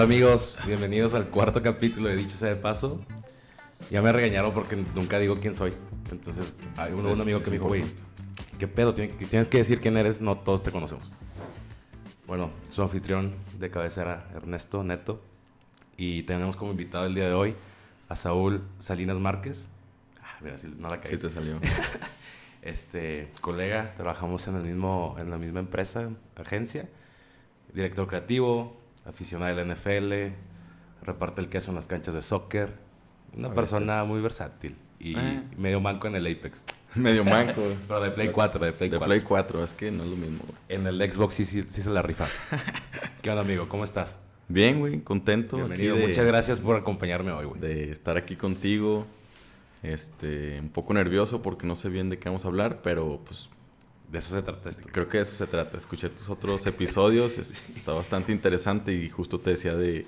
Hola amigos, bienvenidos al cuarto capítulo de Dicho sea de Paso. Ya me regañaron porque nunca digo quién soy. Entonces, hay un, un amigo que me dijo, güey, ¿qué pedo? Tienes que decir quién eres, no todos te conocemos. Bueno, su anfitrión de cabecera, Ernesto Neto. Y tenemos como invitado el día de hoy a Saúl Salinas Márquez. Ah, mira, si no la caí. Sí te salió. este, colega, trabajamos en, el mismo, en la misma empresa, agencia. Director creativo, aficionado del NFL, reparte el queso en las canchas de soccer. Una persona muy versátil y Eh. medio manco en el Apex. Medio manco. Pero de Play 4, de Play De 4. Play 4, es que no es lo mismo, güey. En el Xbox sí, sí, sí se la rifa. ¿Qué onda, amigo? ¿Cómo estás? Bien, güey, contento. Bienvenido. de- Muchas gracias por acompañarme hoy, güey. De estar aquí contigo. Este, un poco nervioso porque no sé bien de qué vamos a hablar, pero pues De eso se trata esto. creo que de eso se trata. Escuché tus otros episodios, es- está bastante interesante y justo te decía de,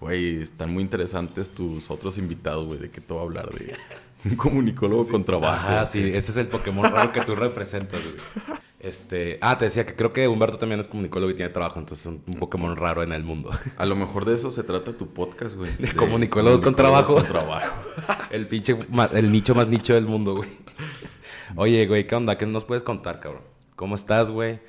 güey, están muy interesantes tus otros invitados, güey, de qué te voy a hablar de un comunicólogo con trabajo. Ajá, sí, ese es el Pokémon raro que tú representas, güey. Este, ah, te decía que creo que Humberto también es comunicólogo y tiene trabajo, entonces es un Pokémon raro en el mundo. A lo mejor de eso se trata tu podcast, güey. De comunicólogos con trabajo. Con trabajo. El pinche, el nicho más nicho del mundo, güey. Oye, güey, ¿qué onda? ¿Qué nos puedes contar, cabrón? ¿Cómo estás, güey?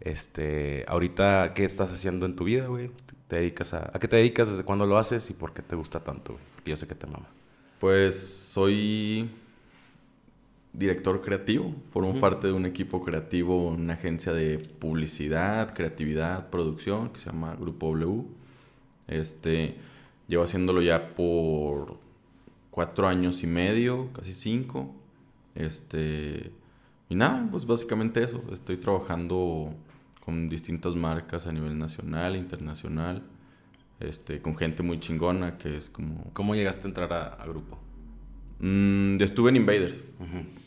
Este, ahorita, ¿qué estás haciendo en tu vida, güey? ¿Te dedicas a, a qué te dedicas? ¿Desde cuándo lo haces? ¿Y por qué te gusta tanto, güey? Porque yo sé que te mama. Pues soy director creativo, formo parte de un equipo creativo, una agencia de publicidad, creatividad, producción que se llama Grupo W. Este, llevo haciéndolo ya por cuatro años y medio, casi cinco. Este, y nada, pues básicamente eso. Estoy trabajando con distintas marcas a nivel nacional, internacional, este, con gente muy chingona que es como ¿Cómo llegaste a entrar a, a grupo? Mm, estuve en Invaders.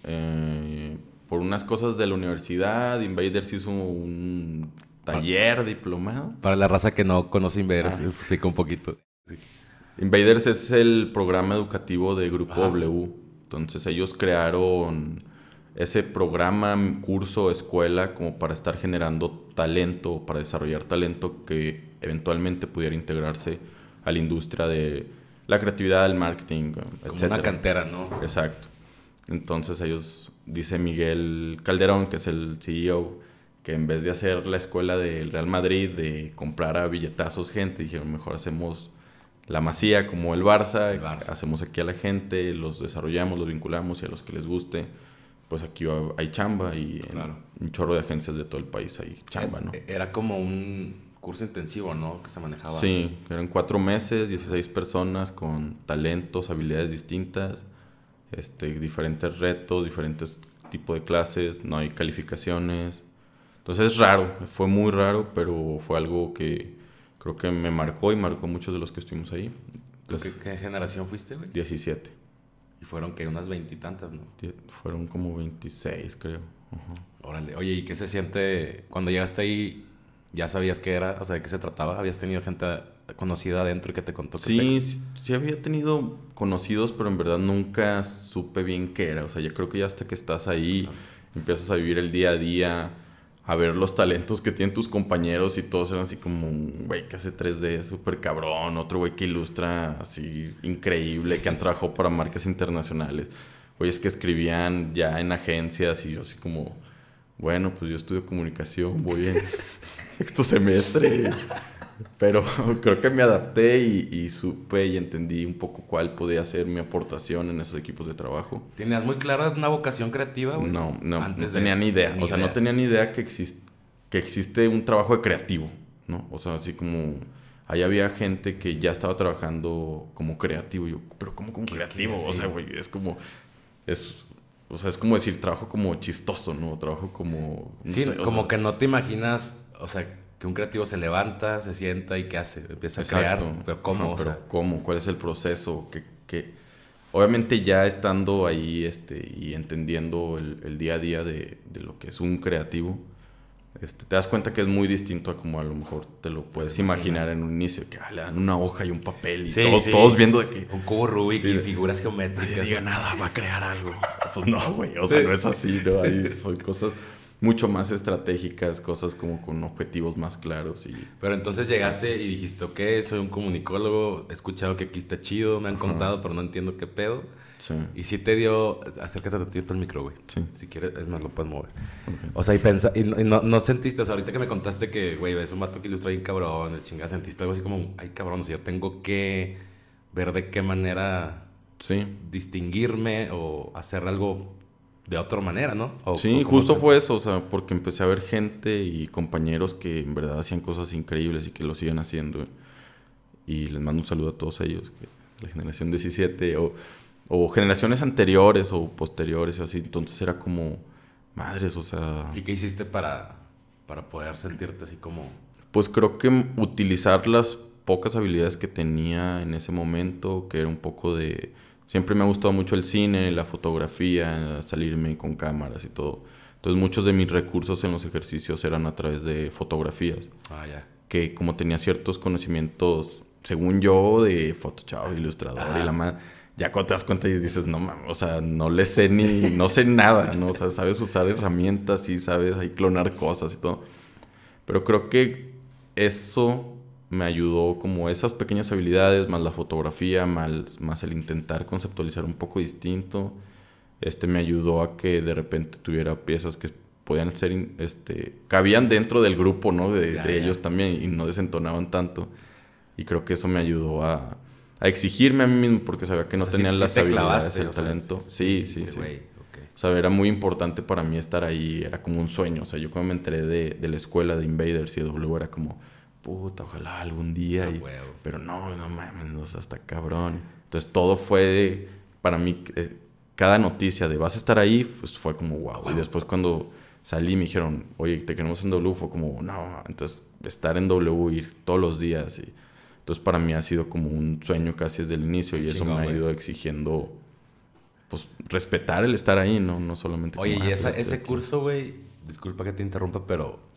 Eh, por unas cosas de la universidad, Invaders hizo un taller diplomado. Para la raza que no conoce Invaders, Ah. explica un poquito. Invaders es el programa educativo de Grupo Ajá. W. Entonces ellos crearon ese programa, curso, escuela, como para estar generando talento, para desarrollar talento que eventualmente pudiera integrarse a la industria de la creatividad, el marketing, Como etcétera. una cantera, ¿no? Exacto. Entonces ellos, dice Miguel Calderón, que es el CEO, que en vez de hacer la escuela del Real Madrid, de comprar a billetazos gente, dijeron, mejor hacemos la masía como el Barça, El Barça. hacemos aquí a la gente, los desarrollamos, los vinculamos y a los que les guste, pues aquí hay chamba y en Claro. un chorro de agencias de todo el país hay chamba, ¿no? Eh, Era como un curso intensivo, ¿no? Que se manejaba. Sí, eran cuatro meses, 16 personas con talentos, habilidades distintas, este, diferentes retos, diferentes tipos de clases, no hay calificaciones. Entonces es raro, fue muy raro, pero fue algo que creo que me marcó y marcó muchos de los que estuvimos ahí. ¿Tú Entonces, ¿Qué, qué generación fuiste, güey? 17. Y fueron que unas veintitantas, ¿no? Die- Fueron como 26, creo. Ajá. Órale. Oye, ¿y qué se siente cuando llegaste ahí? ¿Ya sabías qué era? O sea, ¿de qué se trataba? ¿Habías tenido gente conocida adentro y que te contó qué Sí, sí, sí había tenido conocidos, pero en verdad nunca supe bien qué era. O sea, yo creo que ya hasta que estás ahí, empiezas a vivir el día a día, a ver los talentos que tienen tus compañeros y todos eran así como un güey que hace 3D súper cabrón, otro güey que ilustra así increíble, que han trabajado para marcas internacionales. Güeyes que escribían ya en agencias y yo así como, bueno, pues yo estudio comunicación, voy en sexto semestre. Pero creo que me adapté y, y supe y entendí un poco cuál podía ser mi aportación en esos equipos de trabajo. ¿Tenías muy clara una vocación creativa, güey? No, no, no Antes de tenía eso, ni idea. ni o sea, idea. no tenía ni idea que, exis- que existe un trabajo de creativo, ¿no? O sea, así como... Ahí había gente que ya estaba trabajando como creativo. Yo, pero ¿cómo como ¿Qué- creativo? O sea, güey, es como... Es, o sea, es como decir trabajo como chistoso, ¿no? Trabajo como... no Sí, sé, como sea, que no te imaginas, o sea, que un creativo se levanta, se sienta y ¿qué hace? Empieza a crear. Pero ¿cómo? Ajá, o pero sea, ¿cómo? ¿Cuál es el proceso? ¿Qué, qué? Obviamente ya estando ahí este, y entendiendo el, el día a día de, de lo que es un creativo, este, te das cuenta que es muy distinto a como a lo mejor te lo puedes imaginar en un inicio, que ah, le dan una hoja y un papel y Sí, todos, viendo de que un cubo Rubik y figuras nadie geométricas. diga nada, va a crear algo. Pues no, güey, o sea, no es así, ¿no? Ahí son cosas mucho más estratégicas, cosas como con objetivos más claros. Y... Pero entonces llegaste y dijiste, ok, soy un comunicólogo, he escuchado que aquí está chido, me han contado, pero no entiendo qué pedo. Sí. Y si te dio, acércate a ti el micro, güey. Sí. Si quieres, es más, lo puedes mover. O sea, y, pensa, y, no, no, sentiste, o sea, ahorita que me contaste que, güey, es un vato que ilustra bien cabrón, de chingada, sentiste algo así como, ay, cabrón, o sea, yo tengo que ver de qué manera sí. distinguirme o hacer algo de otra manera, ¿no? sí, justo fue eso, o sea, porque empecé a ver gente y compañeros que en verdad hacían cosas increíbles y que lo siguen haciendo. Y les mando un saludo a todos ellos, la generación 17 o, o generaciones anteriores o posteriores, así. Entonces era como, madres, o sea... ¿Y qué hiciste para, para poder sentirte así como...? Pues creo que utilizar las pocas habilidades que tenía en ese momento, que era un poco de Siempre me ha gustado mucho el cine, la fotografía, salirme con cámaras y todo. Entonces muchos de mis recursos en los ejercicios eran a través de fotografías. Ah, ya. Que como tenía ciertos conocimientos, según yo, de Photoshop, ilustrador y la más... Ya cuando te das cuenta y dices, no mames, o sea, no le sé ni, no sé nada, ¿no? O sea, sabes usar herramientas y sabes ahí clonar cosas y todo. Pero creo que eso me ayudó como esas pequeñas habilidades, más la fotografía, más, más el intentar conceptualizar un poco distinto, este me ayudó a que de repente tuviera piezas que podían ser, este, cabían dentro del grupo, ¿no? De, ellos también y no desentonaban tanto. Y creo que eso me ayudó a, a exigirme a mí mismo porque sabía que no tenía las habilidades, el talento. sí, sí, sí. O sea, era muy importante para mí estar ahí, era como un sueño. O sea, yo cuando me enteré de, de la escuela de Invaders y W era como puta, ojalá algún día. Ah, pero no, no mames, no, hasta cabrón. Entonces todo fue, para mí, eh, cada noticia de vas a estar ahí, pues fue como wow. Y después cuando salí me dijeron, oye, te queremos en W, fue como, no, entonces estar en W, ir todos los días. Y, entonces para mí ha sido como un sueño casi desde el inicio y eso me ha ido exigiendo, pues, respetar el estar ahí, no, no solamente... Oye, y ah, pues, ese curso, güey, disculpa que te interrumpa, pero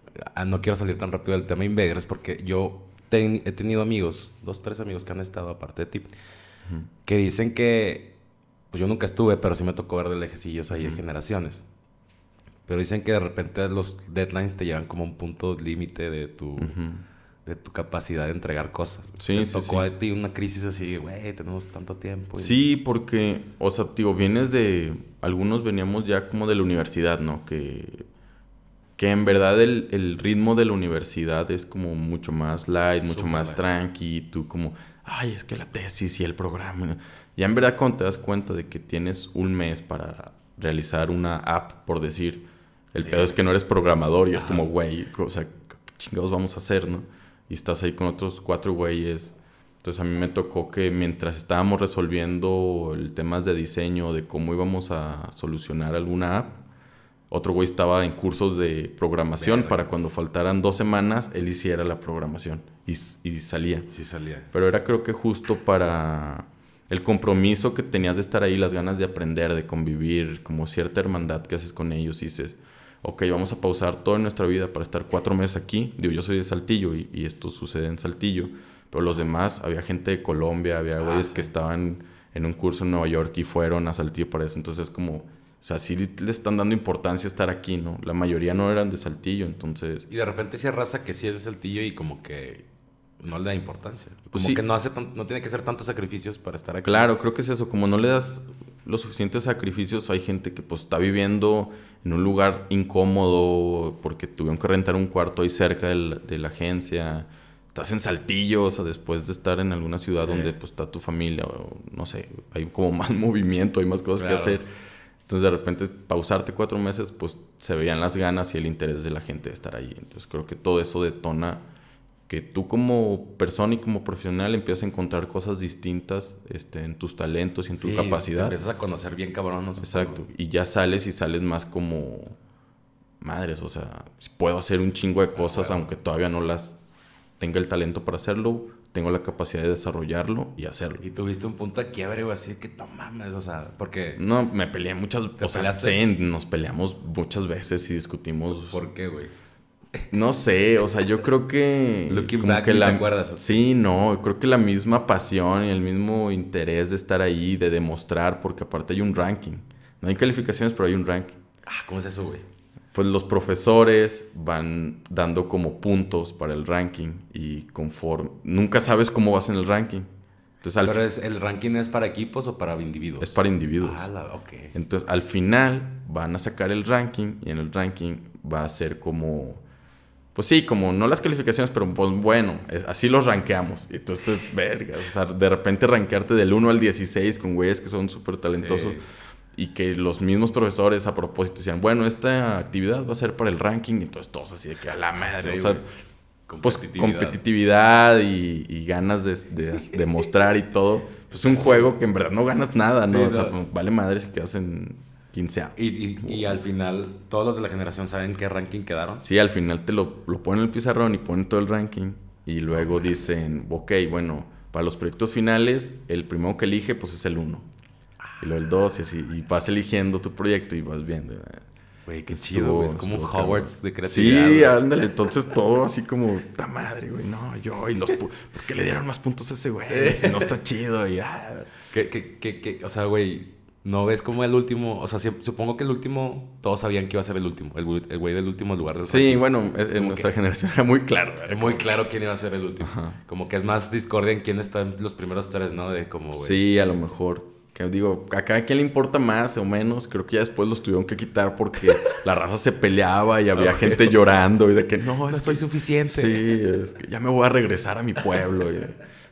no quiero salir tan rápido del tema Invaders porque yo he tenido amigos, dos, tres amigos que han estado aparte de ti, que dicen que, pues yo nunca estuve, pero sí me tocó ver de lejecillos ahí de generaciones. Pero dicen que de repente los deadlines te llevan como a un punto límite de tu, de tu capacidad de entregar cosas. Sí, te sí, tocó a ti una crisis así, güey, tenemos tanto tiempo. Sí, porque, o sea, digo, vienes de, algunos veníamos ya como de la universidad, ¿no? Que que en verdad el, ritmo de la universidad es como mucho más light, mucho más tranqui, tú como, ay, es que la tesis y el programa. Ya en verdad cuando te das cuenta de que tienes un mes para realizar una app, por decir, el pedo es que no eres programador y es como, güey, o sea, ¿qué chingados vamos a hacer, no? Y estás ahí con otros cuatro güeyes. Entonces a mí me tocó que mientras estábamos resolviendo el temas de diseño, de cómo íbamos a solucionar alguna app, otro güey estaba en cursos de programación para cuando faltaran dos semanas, él hiciera la programación y, salía. Sí, salía. Pero era creo que justo para el compromiso que tenías de estar ahí, las ganas de aprender, de convivir, como cierta hermandad que haces con ellos y dices, ok, vamos a pausar toda nuestra vida para estar cuatro meses aquí. Digo, yo soy de Saltillo y, esto sucede en Saltillo, pero los demás, había gente de Colombia, había ah, güeyes que estaban en un curso en Nueva York y fueron a Saltillo para eso. Entonces, como o sea, sí le están dando importancia estar aquí, ¿no? La mayoría no eran de Saltillo, entonces... Y de repente se raza que sí es de Saltillo y como que no le da importancia. Pues como que no, hace no tiene que hacer tantos sacrificios para estar aquí. Claro, creo que es eso. Como no le das los suficientes sacrificios, hay gente que pues está viviendo en un lugar incómodo porque tuvieron que rentar un cuarto ahí cerca de la agencia. Estás en Saltillo, o sea, después de estar en alguna ciudad donde pues está tu familia, o no sé, hay como más movimiento, hay más cosas que hacer entonces, de repente, pausarte cuatro meses, pues se veían las ganas y el interés de la gente de estar ahí. Entonces, creo que todo eso detona que tú como persona y como profesional empiezas a encontrar cosas distintas este, en tus talentos y en tu capacidad. empiezas a conocer bien cabrón. Exacto. Y ya sales y sales más como madres, o sea, puedo hacer un chingo de cosas aunque todavía no las tenga el talento para hacerlo, tengo la capacidad de desarrollarlo y hacerlo. Y tuviste un punto de quiebre, güey, así que no mames, o sea, porque... No, me peleé muchas... ¿Te o sea, sí, nos peleamos muchas veces y discutimos... ¿Por qué, güey? No sé, o sea, yo creo que... Looking back, que la, ¿te acuerdas? Sí, no, creo que la misma pasión y el mismo interés de estar ahí, de demostrar, porque aparte hay un ranking. No hay calificaciones, pero hay un ranking. Ah, ¿cómo es eso, güey? Pues los profesores van dando como puntos para el ranking y conforme... Nunca sabes cómo vas en el ranking. Entonces, al ¿Pero es, el ranking es para equipos o para individuos? Es para individuos. Ah, Entonces, al final van a sacar el ranking y en el ranking va a ser como... Pues sí, como no las calificaciones, pero pues bueno, así los rankeamos. Entonces, verga, o sea, de repente rankearte del 1 al 16 con güeyes que son súper talentosos y que los mismos profesores a propósito decían, bueno, esta actividad va a ser para el ranking, y entonces todos así de que a la madre, o sea, pues competitividad y, ganas de, de, mostrar y todo. Pues un juego que en verdad no ganas nada, ¿no? o sea, vale madre si quedas en 15 a y, y, al final, todos los de la generación saben qué ranking quedaron. Sí, al final te lo, lo ponen en el pizarrón y ponen todo el ranking. Y luego dicen, ok, bueno, para los proyectos finales, el primero que elige, pues es el 1 y luego el 2 y así. Y vas eligiendo tu proyecto y vas viendo. Güey, qué chido, güey. Es como Hogwarts de creatividad. Sí, ándale. Entonces todo así como, ¡ta madre, güey! No, yo. Y los. ¿Por qué le dieron más puntos a ese güey? Si no está chido y ah. ¿Qué, qué, qué, o sea, güey. ¿No ves como el último? O sea, supongo que el último, todos sabían que iba a ser el último, el, güey del último lugar del Sí, bueno, en nuestra generación era muy claro. Era muy claro quién iba a ser el último. Como que es más discordia en quién está en los primeros tres, ¿no? De como, güey. Sí, a lo mejor. Que digo, a cada quien le importa más o menos. Creo que ya después los tuvieron que quitar porque la raza se peleaba y había gente llorando y de que no, no soy suficiente. Sí, es que ya me voy a regresar a mi pueblo.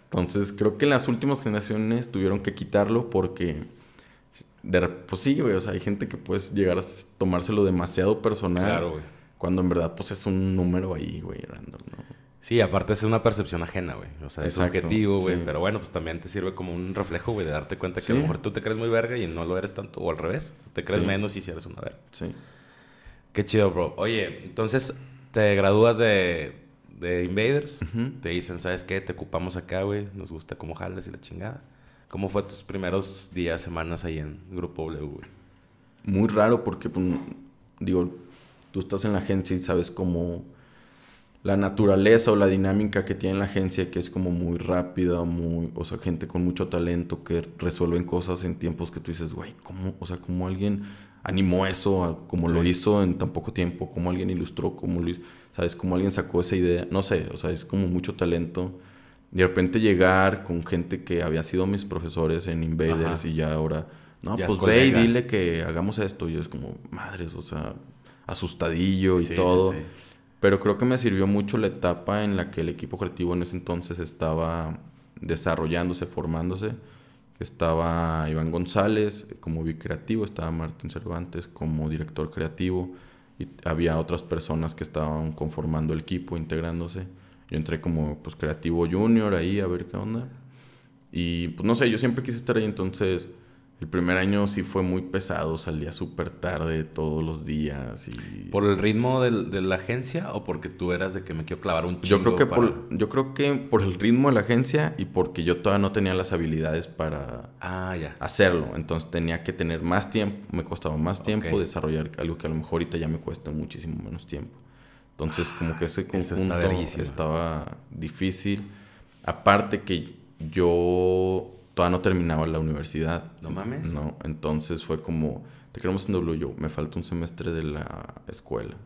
entonces, creo que en las últimas generaciones tuvieron que quitarlo porque, de, pues sí, güey, o sea, hay gente que puede llegar a tomárselo demasiado personal. Claro, güey. Cuando en verdad, pues es un número ahí, güey, random, ¿no? Sí, aparte es una percepción ajena, güey. O sea, es objetivo, güey. Pero bueno, pues también te sirve como un reflejo, güey, de darte cuenta que a lo mejor tú te crees muy verga y no lo eres tanto. O al revés, te crees menos y si eres una verga. Sí. Qué chido, bro. Oye, entonces te gradúas de, de Invaders. Te dicen, ¿sabes qué? Te ocupamos acá, güey. Nos gusta cómo jaldes y la chingada. ¿Cómo fue tus primeros días, semanas ahí en Grupo W, güey? Muy raro porque, pues, digo, tú estás en la agencia y sabes cómo la naturaleza o la dinámica que tiene la agencia, que es como muy rápida, muy, o sea, gente con mucho talento que resuelven cosas en tiempos que tú dices, güey, ¿cómo, o sea, cómo alguien animó eso, como lo hizo en tan poco tiempo, cómo alguien ilustró, cómo lo, sabes, cómo alguien sacó esa idea, no sé, o sea, es como mucho talento. De repente llegar con gente que había sido mis profesores en Invaders y ya ahora, no, pues ve y dile que hagamos esto. Y es como, madres, o sea, asustadillo y todo. Pero creo que me sirvió mucho la etapa en la que el equipo creativo en ese entonces estaba desarrollándose, formándose. Estaba Iván González como bicreativo, estaba Martín Cervantes como director creativo y había otras personas que estaban conformando el equipo, integrándose. Yo entré como pues creativo junior ahí a ver qué onda. Y pues no sé, yo siempre quise estar ahí, entonces el primer año sí fue muy pesado, salía súper tarde todos los días y... ¿Por el ritmo de la agencia o porque tú eras de que me quiero clavar un chingo yo creo que por, Yo creo que por el ritmo de la agencia y porque yo todavía no tenía las habilidades para ah, ya. hacerlo. Entonces tenía que tener más tiempo, me costaba más tiempo desarrollar algo que a lo mejor ahorita ya me cuesta muchísimo menos tiempo. Entonces como que ese conjunto estaba difícil. Aparte que yo todavía no terminaba la universidad. No mames. No, entonces fue como, te queremos en W, yo, me falta un semestre de la escuela.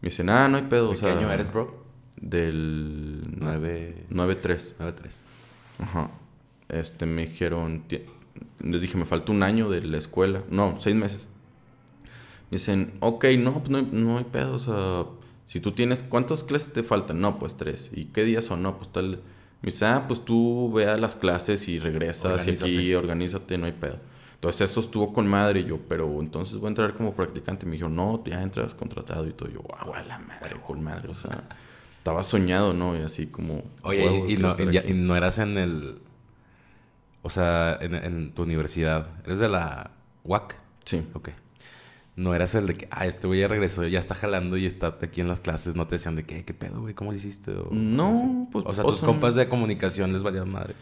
Me dicen, ah, no hay pedo. ¿De qué año eres, bro? Del 9... 9-3. 9-3. Ajá. Este, me dijeron, les dije, me falta un año de la escuela. No, seis meses. Me dicen, ok, no, pues no hay, no hay pedo. O sea, si tú tienes, ¿cuántas clases te faltan? No, pues tres. ¿Y qué días son? No, pues tal me dice, ah, pues tú ve a las clases y regresas y aquí organízate, no hay pedo. Entonces eso estuvo con madre y yo, pero entonces voy a entrar como practicante. Me dijo, no, ya entras contratado y todo. yo, wow, a la madre, con madre. O sea, estaba soñado, ¿no? Y así como... Oye, y, no, y, no eras en el... O sea, en, en tu universidad. ¿Eres de la UAC? Sí. Ok no eras el de que, ah, este güey ya regresó, ya está jalando y está aquí en las clases. No te decían de que, ¿qué pedo, güey? ¿Cómo lo hiciste? O, no, pues. O sea, tus compas de comunicación les valían madre.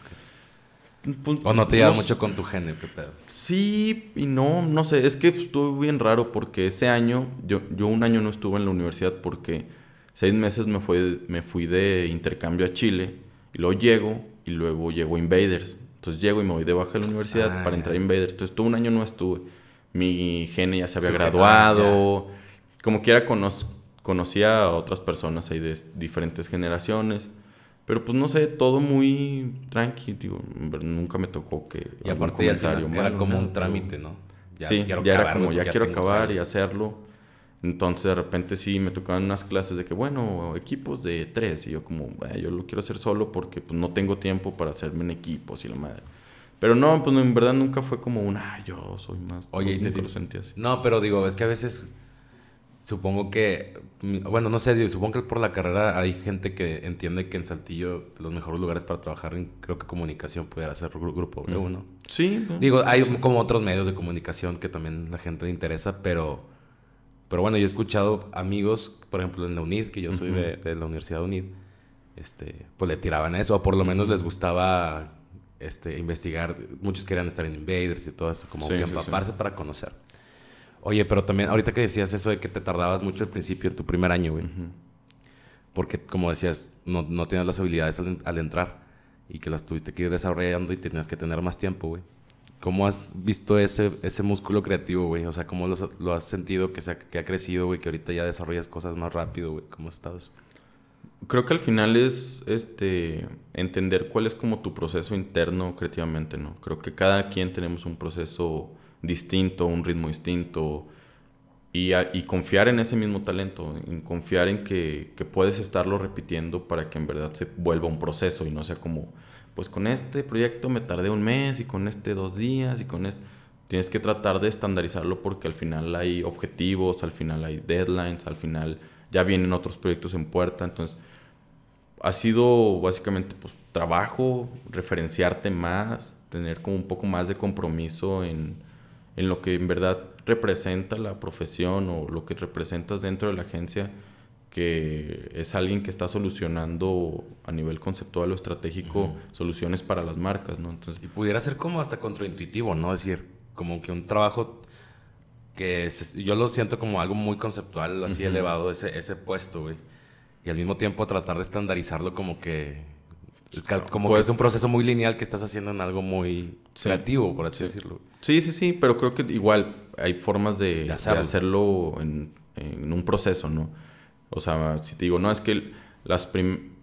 Pues, o no te llevaba mucho con tu género, qué pedo. Sí y no, no sé. Es que estuvo bien raro porque ese año, yo, yo un año no estuve en la universidad porque seis meses me, fue, me fui de intercambio a Chile y luego llego y luego llego Invaders. Entonces llego y me voy de baja de la universidad ah, para entrar a Invaders. Entonces todo un año no estuve mi gene ya se había graduado. como quiera conocía a otras personas ahí de diferentes generaciones. Pero pues no sé, todo muy tranquilo. nunca me tocó que. Y aparte era como un trámite, ¿no? sí, ya era como, ya, quiero acabar y hacerlo. Entonces de repente sí me tocaban unas clases de que, bueno, equipos de tres. Y yo como, yo lo quiero hacer solo porque pues no tengo tiempo para hacerme en equipos y la madre. Pero no, pues en verdad nunca fue como un, ah, yo soy más. Oye, y te, lo sentí así. No, pero digo, es que a veces supongo que, bueno, no sé, supongo que por la carrera hay gente que entiende que en Saltillo los mejores lugares para trabajar creo que comunicación pudiera ser grupo W, ¿no? Sí. Digo, hay como otros medios de comunicación que también la gente le interesa, pero, pero bueno, yo he escuchado amigos, por ejemplo, en la UNID, que yo soy de, de, la Universidad de UNID, este, pues le tiraban eso, o por lo menos les gustaba este, investigar. Muchos querían estar en Invaders y todo eso, como que empaparse para conocer. Oye, pero también, ahorita que decías eso de que te tardabas mucho al principio, en tu primer año, güey. Porque, como decías, no, no tenías las habilidades al, entrar y que las tuviste que ir desarrollando y tenías que tener más tiempo, güey. ¿Cómo has visto ese, ese músculo creativo, güey? O sea, ¿cómo lo, has sentido que, se que ha crecido, güey? Que ahorita ya desarrollas cosas más rápido, güey. ¿Cómo has estado eso? Creo que al final es este entender cuál es como tu proceso interno creativamente, ¿no? Creo que cada quien tenemos un proceso distinto, un ritmo distinto y, y confiar en ese mismo talento, en confiar en que, que, puedes estarlo repitiendo para que en verdad se vuelva un proceso y no sea como, pues con este proyecto me tardé un mes y con este dos días y con este... Tienes que tratar de estandarizarlo porque al final hay objetivos, al final hay deadlines, al final ya vienen otros proyectos en puerta, entonces ha sido básicamente pues, trabajo, referenciarte más, tener como un poco más de compromiso en, en, lo que en verdad representa la profesión o lo que representas dentro de la agencia, que es alguien que está solucionando a nivel conceptual o estratégico soluciones para las marcas, ¿no? Entonces, y pudiera ser como hasta contraintuitivo, ¿no? Es decir, como que un trabajo que yo lo siento como algo muy conceptual, así elevado, ese, ese puesto, güey. Y al mismo tiempo tratar de estandarizarlo como que... como que es un proceso muy lineal que estás haciendo en algo muy creativo, por así decirlo. Sí, sí, sí, pero creo que igual hay formas de, hacerlo, en, un proceso, ¿no? O sea, si te digo, no, es que las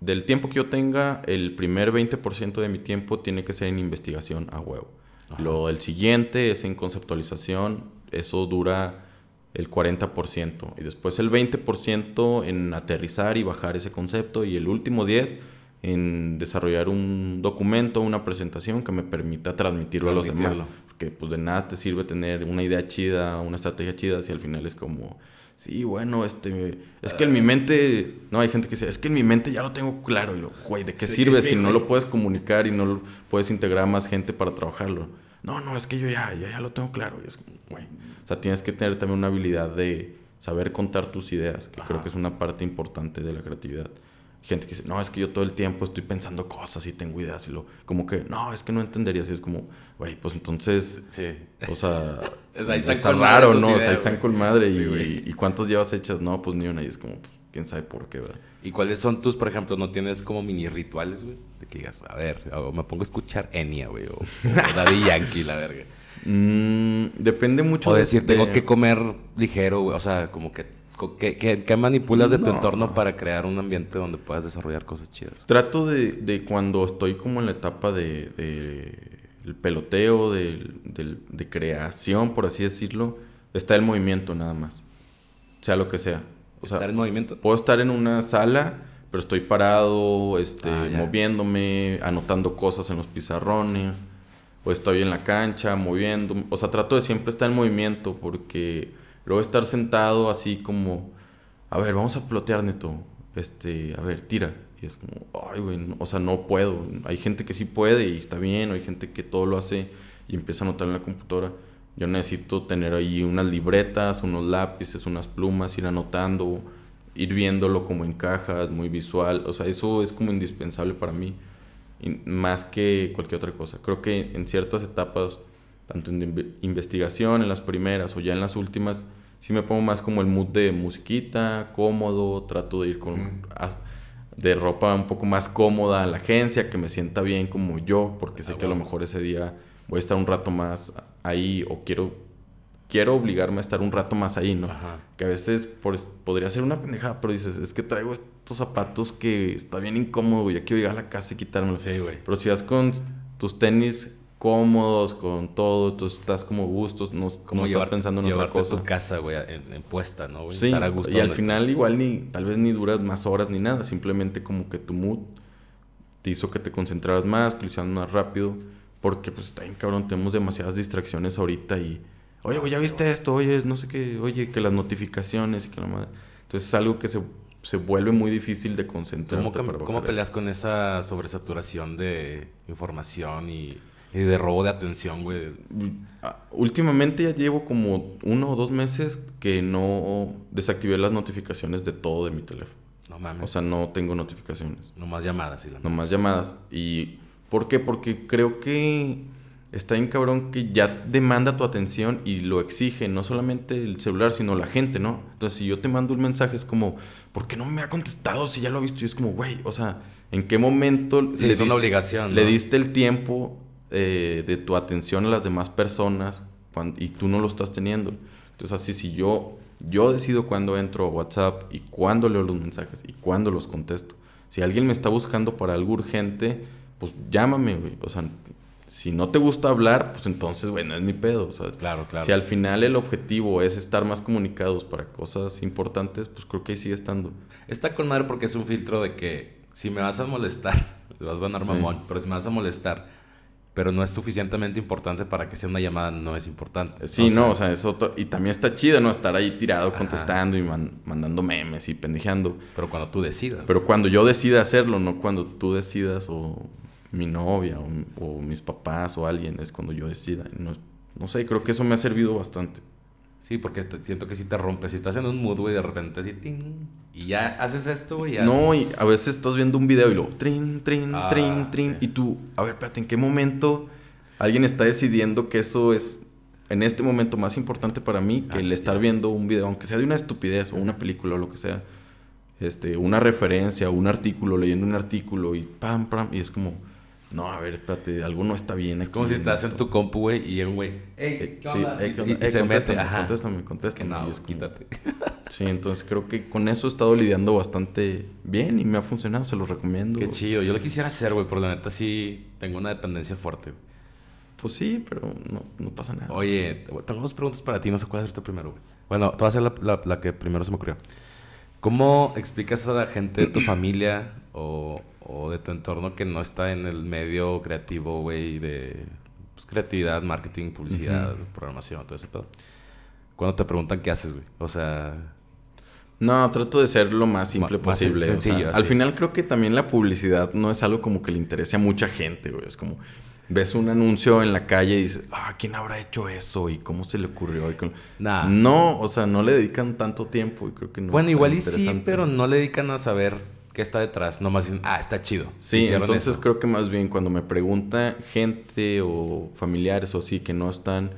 del tiempo que yo tenga, el primer 20% de mi tiempo tiene que ser en investigación a huevo. Lo del siguiente es en conceptualización eso dura el 40%. Y después el 20% en aterrizar y bajar ese concepto. Y el último 10% en desarrollar un documento, una presentación que me permita transmitirlo a los demás. Porque pues de nada te sirve tener una idea chida, una estrategia chida, si al final es como... Sí, bueno, este... Es que en mi mente... No, hay gente que dice, es que en mi mente ya lo tengo claro. Y lo, güey, ¿de qué sirve si no lo puedes comunicar y no puedes integrar a más gente para trabajarlo? no, no, es que yo ya, ya, ya lo tengo claro. Y es como, güey. O sea, tienes que tener también una habilidad de saber contar tus ideas, que creo que es una parte importante de la creatividad. Gente que dice, no, es que yo todo el tiempo estoy pensando cosas y tengo ideas y lo, como que, no, es que no entenderías. Y es como, güey, pues entonces, sí. o sea, está raro, ¿no? o sea, están con madre. y, y, cuántas llevas hechas? No, pues ni una. Y es como, pues, quién sabe por qué, ¿verdad? ¿Y cuáles son tus, por ejemplo, no tienes como mini rituales, güey? De que digas, a ver, o me pongo a escuchar Enya, güey, o, Daddy Yankee, la verga. Mm, depende mucho o decir, tengo que comer ligero, güey, o sea, como que ¿Qué, manipulas de tu entorno para crear un ambiente donde puedas desarrollar cosas chidas? Trato de, de cuando estoy como en la etapa de, de el peloteo, de, de, creación, por así decirlo, está el movimiento nada más. Sea lo que sea estar en movimiento. Puedo estar en una sala, pero estoy parado, este, ah, moviéndome, anotando cosas en los pizarrones, o estoy en la cancha moviendo, o sea, trato de siempre estar en movimiento porque luego estar sentado así como, a ver, vamos a plotear neto, este, a ver, tira. Y es como, ay, güey, o sea, no puedo. Hay gente que sí puede y está bien, o hay gente que todo lo hace y empieza a anotar en la computadora. Yo necesito tener ahí unas libretas, unos lápices, unas plumas, ir anotando, ir viéndolo como en cajas, muy visual. O sea, eso es como indispensable para mí, más que cualquier otra cosa. Creo que en ciertas etapas, tanto en investigación, en las primeras o ya en las últimas, sí me pongo más como el mood de musiquita, cómodo, trato de ir con... de ropa un poco más cómoda a la agencia, que me sienta bien como yo, porque sé ah, que a lo mejor ese día voy a estar un rato más ahí o quiero, quiero obligarme a estar un rato más ahí, ¿no? Que a veces podría ser una pendejada, pero dices, es que traigo estos zapatos que está bien incómodo, güey, ya quiero llegar a la casa y quitármelos. Sí, güey. Pero si vas con tus tenis cómodos, con todo, tú estás como gustos, no como estás pensando en otra cosa. tu casa, güey, en, puesta, ¿no? Sí, y al final igual ni, tal vez ni duras más horas ni nada, simplemente como que tu mood te hizo que te concentraras más, que lo hicieras más rápido, porque pues está bien cabrón, tenemos demasiadas distracciones ahorita y, oye, güey, ya viste esto, oye, no sé qué, oye, que las notificaciones y que la madre. Entonces es algo que se, se vuelve muy difícil de concentrar. ¿Cómo, ¿cómo peleas con esa sobresaturación de información y y de robo de atención, güey. Ah, últimamente ya llevo como uno o dos meses que no desactivé las notificaciones de todo de mi teléfono. No mames. O sea, no tengo notificaciones. No más llamadas. Y la no más llamadas. ¿Y por qué? Porque creo que está bien cabrón que ya demanda tu atención y lo exige, no solamente el celular, sino la gente, ¿no? Entonces, si yo te mando un mensaje, es como, ¿por qué no me ha contestado si ya lo ha visto? Y es como, güey, o sea, ¿en qué momento sí, le, es una obligación, le diste el tiempo eh, de tu atención a las demás personas y tú no lo estás teniendo. Entonces así si yo, yo decido cuándo entro a WhatsApp y cuándo leo los mensajes y cuándo los contesto. Si alguien me está buscando para algo urgente, pues llámame, güey. O sea, si no te gusta hablar, pues entonces, güey, no es mi pedo. Claro, claro. Si al final el objetivo es estar más comunicados para cosas importantes, pues creo que ahí sigue estando. Está con madre porque es un filtro de que si me vas a molestar, te vas a ganar mamón, pero si me vas a molestar, pero no es suficientemente importante para que sea una llamada no es importante. Sí, no, o sea, es otro... Y también está chido, ¿no? Estar ahí tirado contestando y mandando memes y pendejeando. Pero cuando tú decidas. Pero cuando yo decida hacerlo, no cuando tú decidas o mi novia o, mis papás o alguien, es cuando yo decida. No, no sé, creo que eso me ha servido bastante. Sí, porque siento que si te rompes. Si estás en un mood, güey, de repente así, ting, y ya haces esto, güey. No, y a veces estás viendo un video y luego, trin, trin, ah, trin, trin. Y tú, a ver, espérate, ¿en qué momento alguien está decidiendo que eso es en este momento más importante para mí que el ah, estar viendo un video, aunque sea de una estupidez o una película o lo que sea? Este, una referencia, un artículo, leyendo un artículo y pam, pam, y es como no, a ver, espérate, algo no está bien. Es como si estás en tu compu, güey, y un güey, ¡Ey, ¿qué sí, y, se mete, ajá. Contéstame, contéstame. no, quítate. Sí, entonces creo que con eso he estado lidiando bastante bien y me ha funcionado, se lo recomiendo. Qué chido, yo lo quisiera hacer, güey, pero la neta sí tengo una dependencia fuerte, Pues sí, pero no, no pasa nada. Oye, tengo dos preguntas para ti, no sé cuál hacerte primero, güey. Bueno, te voy a hacer la, la que primero se me ocurrió. ¿Cómo explicas a la gente de tu familia o o de tu entorno que no está en el medio creativo, güey, de pues, creatividad, marketing, publicidad, programación, todo ese pedo. Cuando te preguntan qué haces, güey. O sea... No, trato de ser lo más simple posible. sencillo, al final creo que también la publicidad no es algo como que le interese a mucha gente, güey. Es como ves un anuncio en la calle y dices, ah, ¿quién habrá hecho eso? ¿Y cómo se le ocurrió? Y No, o sea, no le dedican tanto tiempo y creo que no. Bueno, igual y sí, pero no le dedican a saber ¿Qué está detrás? No más dicen, ah, está chido. Sí, entonces creo que más bien cuando me pregunta gente o familiares o así que no están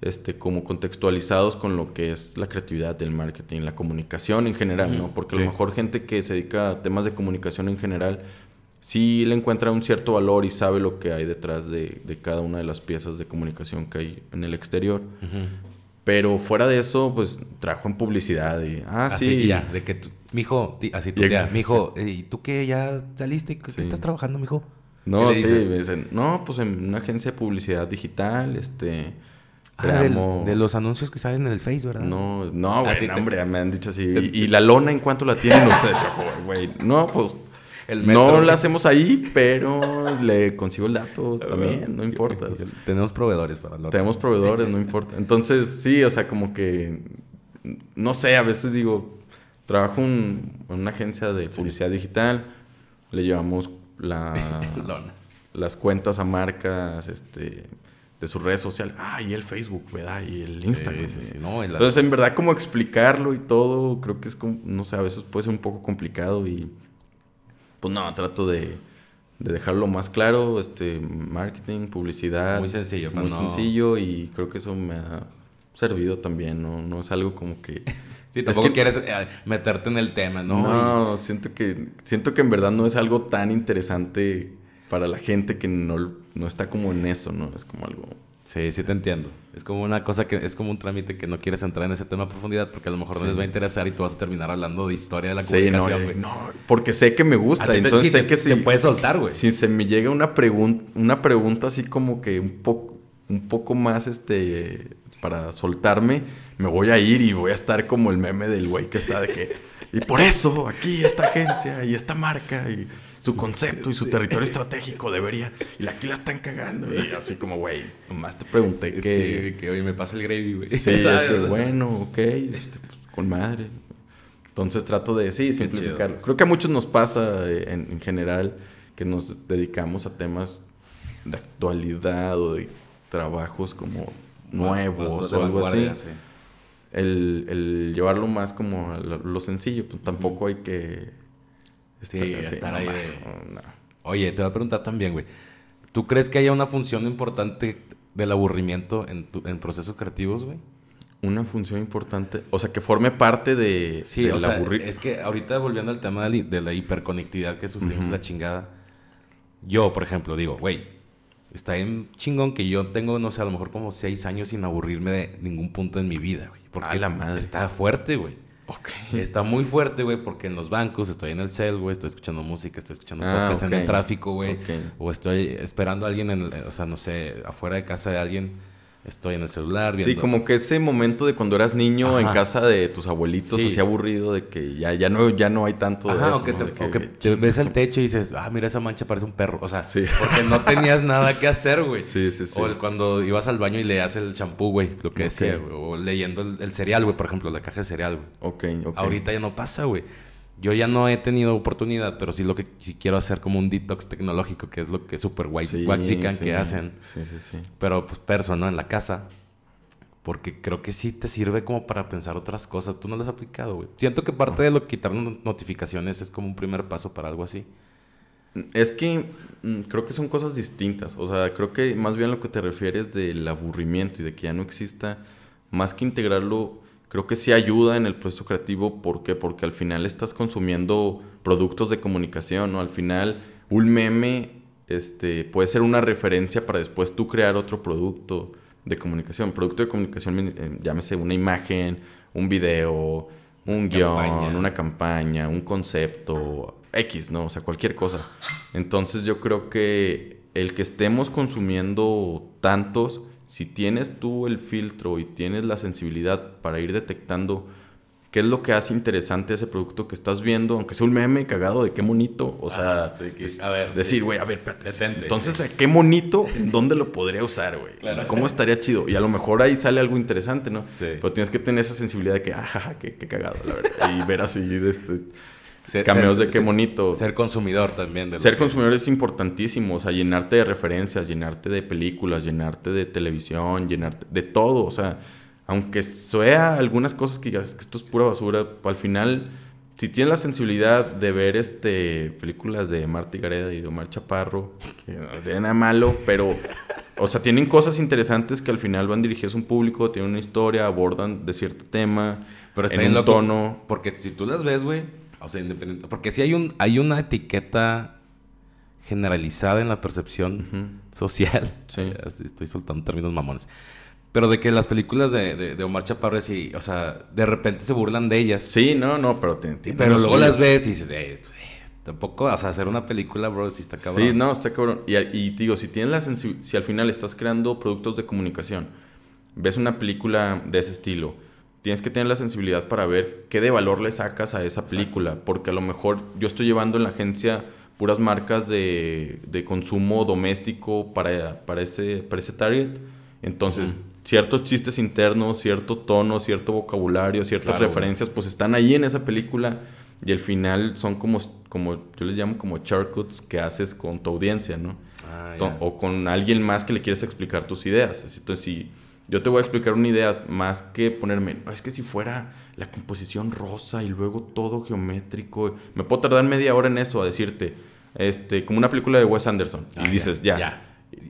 este, como contextualizados con lo que es la creatividad del marketing, la comunicación en general, ¿no? Porque a lo mejor gente que se dedica a temas de comunicación en general sí le encuentra un cierto valor y sabe lo que hay detrás de, cada una de las piezas de comunicación que hay en el exterior. Pero fuera de eso, pues trabajo en publicidad y... Ah, así, sí. ya, de que tú, mijo, así tú ya, mijo, ¿y tú qué ya saliste? ¿Qué estás trabajando, mijo? No, sí, me dicen, no, pues en una agencia de publicidad digital, este... Ah, de los anuncios que salen en el Face, ¿verdad? No, no, güey, hombre, me han dicho así. Y, la lona en cuánto la tienen ustedes? güey, no, pues no la hacemos ahí, pero le consigo el dato también, no importa. Tenemos proveedores para lo Tenemos proveedores, no importa. Entonces, sí, o sea, como que, no sé, a veces digo, trabajo en una agencia de publicidad digital, le llevamos la, las cuentas a marcas, este de sus redes sociales. Ah, y el Facebook, ¿verdad? Y el Instagram. Entonces, en verdad, como explicarlo y todo, creo que es como, no sé, a veces puede ser un poco complicado y pues no, trato de, dejarlo más claro, este, marketing, publicidad. Muy sencillo, Muy sencillo y creo que eso me ha servido también, ¿no? No es algo como que... sí, tampoco quieres eh, meterte en el tema, ¿no? No, siento que, siento que en verdad no es algo tan interesante para la gente que no, no está como en eso, ¿no? Es como algo Sí, sí te entiendo. Es como una cosa que es como un trámite que no quieres entrar en ese tema a profundidad porque a lo mejor no les va a interesar y tú vas a terminar hablando de historia de la comunicación. Sí, no, no, porque sé que me gusta, entonces sé que si te puedes soltar, güey. Si se me llega una pregunta una pregunta así como que un poco un poco más este para soltarme, me voy a ir y voy a estar como el meme del güey que está de que y por eso aquí esta agencia y esta marca y su concepto y su territorio estratégico debería. Y aquí la están cagando. Y así como, güey, nomás te pregunté que. Sí, que hoy me pasa el gravy, güey. Sí, bueno, ok, este, pues, con madre. Entonces trato de, sí, simplificarlo. Creo que a muchos nos pasa eh, en, general que nos dedicamos a temas de actualidad o de trabajos como nuevos o algo así. El, el, llevarlo más como lo, sencillo, pues tampoco hay que Sí, estar ahí Oye, te voy a preguntar también, güey. ¿Tú crees que haya una función importante del aburrimiento en, en procesos creativos, güey? Una función importante, o sea, que forme parte de, sí, o sea, Es que ahorita volviendo al tema de la, hiperconectividad que sufrimos, la chingada. Yo, por ejemplo, digo, güey, está en chingón que yo tengo, no sé, a lo mejor como seis años sin aburrirme de ningún punto en mi vida, güey. Porque la madre. está fuerte, güey. Está muy fuerte, güey, porque en los bancos estoy en el cel, güey, estoy escuchando música, estoy escuchando ah, en el tráfico, güey. O estoy esperando a alguien, en o sea, no sé, afuera de casa de alguien estoy en el celular. Viendo... Sí, como que ese momento de cuando eras niño en casa de tus abuelitos, así aburrido, de que ya, ya, no, ya no hay tanto de eso. O que, te, ves el techo y dices, ah, mira, esa mancha parece un perro. O sea, porque no tenías nada que hacer, güey. Sí, sí, sí. O cuando ibas al baño y leías el champú, güey, lo que decía, O leyendo el, cereal, güey, por ejemplo, la caja de cereal, güey. Ok, ok. Ahorita ya no pasa, güey. Yo ya no he tenido oportunidad, pero sí lo que sí quiero hacer como un detox tecnológico, que es lo que super white sí, que hacen. Sí, sí, sí. Pero pues perso, ¿no? En la casa porque creo que sí te sirve como para pensar otras cosas. Tú no lo has aplicado, güey. Siento que parte de lo que quitar notificaciones es como un primer paso para algo así. Es que mm, creo que son cosas distintas. O sea, creo que más bien lo que te refieres del aburrimiento y de que ya no exista, más que integrarlo, creo que sí ayuda en el proceso creativo. ¿Por qué? Porque al final estás consumiendo productos de comunicación, ¿no? Al final, un meme este, puede ser una referencia para después tú crear otro producto de comunicación. Producto de comunicación, eh, llámese una imagen, un video, un guion, una campaña, un concepto, X, ¿no? O sea, cualquier cosa. Entonces yo creo que el que estemos consumiendo tantos, si tienes tú el filtro y tienes la sensibilidad para ir detectando qué es lo que hace interesante ese producto que estás viendo, aunque sea un meme cagado de qué bonito, o sea, a ver, decir, güey, a ver, espérate, entonces, qué bonito, ¿en dónde lo podría usar, güey? ¿Cómo estaría chido? Y a lo mejor ahí sale algo interesante, ¿no? Sí. Pero tienes que tener esa sensibilidad de que, ah, qué, qué cagado, la verdad, y ver así de este... cameos de qué bonito. Ser consumidor también. ser consumidor es importantísimo, o sea, llenarte de referencias, llenarte de películas, llenarte de televisión, llenarte de todo, o sea, aunque sea algunas cosas que digas que esto es pura basura, al final, si tienes la sensibilidad de ver este películas de Marta Gareda y de Omar Chaparro, que no tiene nada malo, pero, o sea, tienen cosas interesantes que al final van dirigidas a un público, tienen una historia, abordan de cierto tema, pero está en un tono. Porque si tú las ves, güey, o sea, independiente, porque si hay un, hay una etiqueta generalizada en la percepción social. Sí. Estoy soltando términos mamones. Pero de que las películas de, de, Omar Chaparro, sí, o sea, de repente se burlan de ellas. Sí, no, no, pero... Te, pero luego las ves y dices, eh, tampoco, o sea, hacer una película, bro, si está cabrón. Sí, no, está cabrón. Y, y digo, si tienes la si al final estás creando productos de comunicación, ves una película de ese estilo, tienes que tener la sensibilidad para ver qué de valor le sacas a esa película. Porque a lo mejor yo estoy llevando en la agencia puras marcas de, de consumo doméstico para, para, ese, para ese target. Entonces, ciertos chistes internos, cierto tono, cierto vocabulario, ciertas referencias, pues están ahí en esa película y al final son como, como yo les llamo como shortcuts que haces con tu audiencia, ¿no? Ah, o con alguien más que le quieres explicar tus ideas. Entonces, si yo te voy a explicar una idea más que ponerme, no, es que si fuera la composición rosa y luego todo geométrico, me puedo tardar media hora en eso a decirte, este, como una película de Wes Anderson. y ah, dices, ya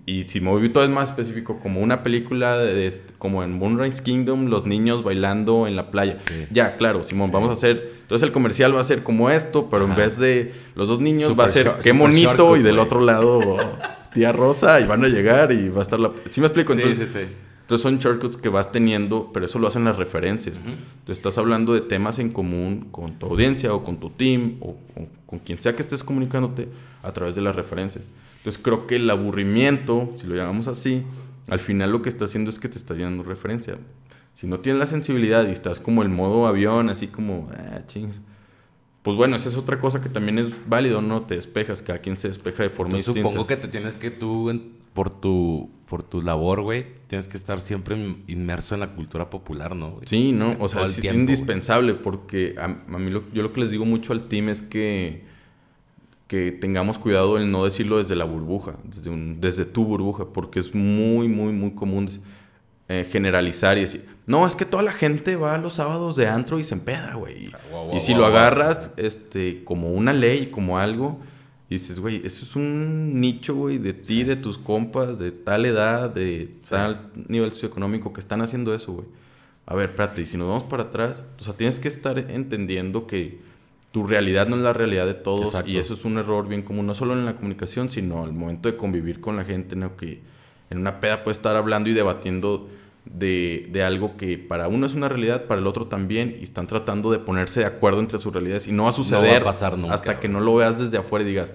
y si me voy todo es más específico, como una película de, como en Moonrise Kingdom, los niños bailando en la playa. Ya, claro, Simón, vamos a hacer. Entonces el comercial va a ser como esto, pero en vez de los dos niños va a ser qué bonito y del otro lado tía Rosa y van a llegar y va a estar la... ¿Sí me explico? Entonces, sí, sí, sí. Entonces son shortcuts que vas teniendo, pero eso lo hacen las referencias. Entonces estás hablando de temas en común con tu audiencia o con tu team o con, con quien sea que estés comunicándote a través de las referencias. Entonces creo que el aburrimiento, si lo llamamos así, al final lo que está haciendo es que te está llenando referencia. Si no tienes la sensibilidad y estás como el modo avión, así como, ah, chings. Pues bueno, esa es otra cosa que también es válido, ¿no? Te despejas, cada quien se despeja de forma Entonces, distinta. supongo que te tienes que tú, por tu por tu labor, güey, tienes que estar siempre in- inmerso en la cultura popular, ¿no? güey? Sí, ¿no? O sea, es tiempo, indispensable porque a, a mí lo, yo lo que les digo mucho al team es que, que tengamos cuidado en no decirlo desde la burbuja, desde, un- desde tu burbuja, porque es muy, muy, muy común eh, generalizar y decir, no, es que toda la gente va los sábados de antro y se empeda, güey. Guau, y si lo agarras este, como una ley, como algo, y dices, güey, eso es un nicho, güey, de ti, de tus compas, de tal edad, de Sí. tal nivel socioeconómico que están haciendo eso, güey. A ver, espérate, y si nos vamos para atrás, o sea, tienes que estar entendiendo que tu realidad no es la realidad de todos Exacto. y eso es un error bien común, no solo en la comunicación, sino al momento de convivir con la gente, ¿no? Que en una peda puede estar hablando y debatiendo de, de algo que para uno es una realidad, para el otro también, y están tratando de ponerse de acuerdo entre sus realidades y no va a No va a suceder pasar nunca, hasta que no lo veas desde afuera y digas,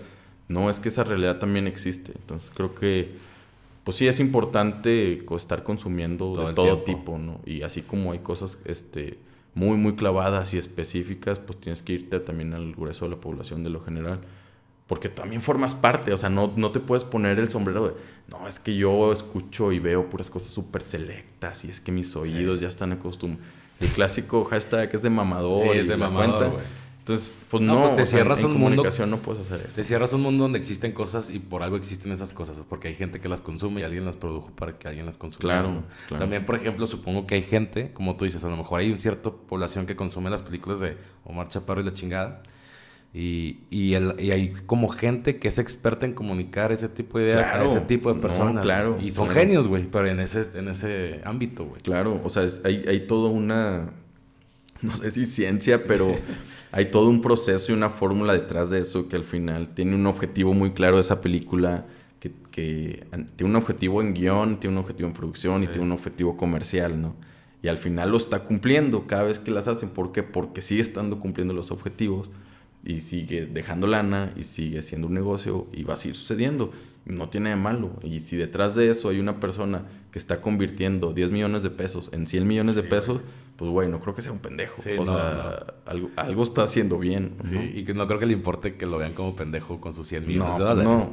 no, es que esa realidad también existe. Entonces creo que, pues sí, es importante estar consumiendo Todo de todo tiempo. tipo, ¿no? Y así como hay cosas este, muy, muy clavadas y específicas, pues tienes que irte también al grueso de la población de lo general. Porque también formas parte, o sea, no, no te puedes poner el sombrero de, no, es que yo escucho y veo puras cosas súper selectas y es que mis oídos ya están acostumbrados. El clásico hashtag es de mamador. Sí, es de mamador. Entonces, pues No, no, pues te o sea, cierras en un mundo- comunicación no puedes hacer eso. Te cierras un mundo donde existen cosas y por algo existen esas cosas, porque hay gente que las consume y alguien las produjo para que alguien las consumiera. Claro, ¿no? claro. También, por ejemplo, supongo que hay gente, como tú dices, a lo mejor hay una cierta población que consume las películas de Omar Chaparro y la chingada. Y, y, el- y hay como gente que es experta en comunicar ese tipo de ideas Claro. a ese tipo de No, personas. claro, Y son claro. genios, güey, pero en ese, en ese ámbito, güey. Claro, o sea, es- hay, hay toda una, no sé si ciencia, pero hay todo un proceso y una fórmula detrás de eso que al final tiene un objetivo muy claro de esa película, que, que tiene un objetivo en guion, tiene un objetivo en producción y tiene un objetivo comercial, ¿no? Y al final lo está cumpliendo cada vez que las hacen. ¿Por qué? Porque sigue estando cumpliendo los objetivos y sigue dejando lana y sigue siendo un negocio y va a seguir sucediendo. No tiene de malo. Y si detrás de eso hay una persona que está convirtiendo 10 millones de pesos en 100 millones de Sí, pesos, pues güey, no creo que sea un pendejo. Sí, o no, sea, Algo, algo está haciendo bien. Sí, ¿no? y que no creo que le importe que lo vean como pendejo con sus 100 millones No, de pues dólares.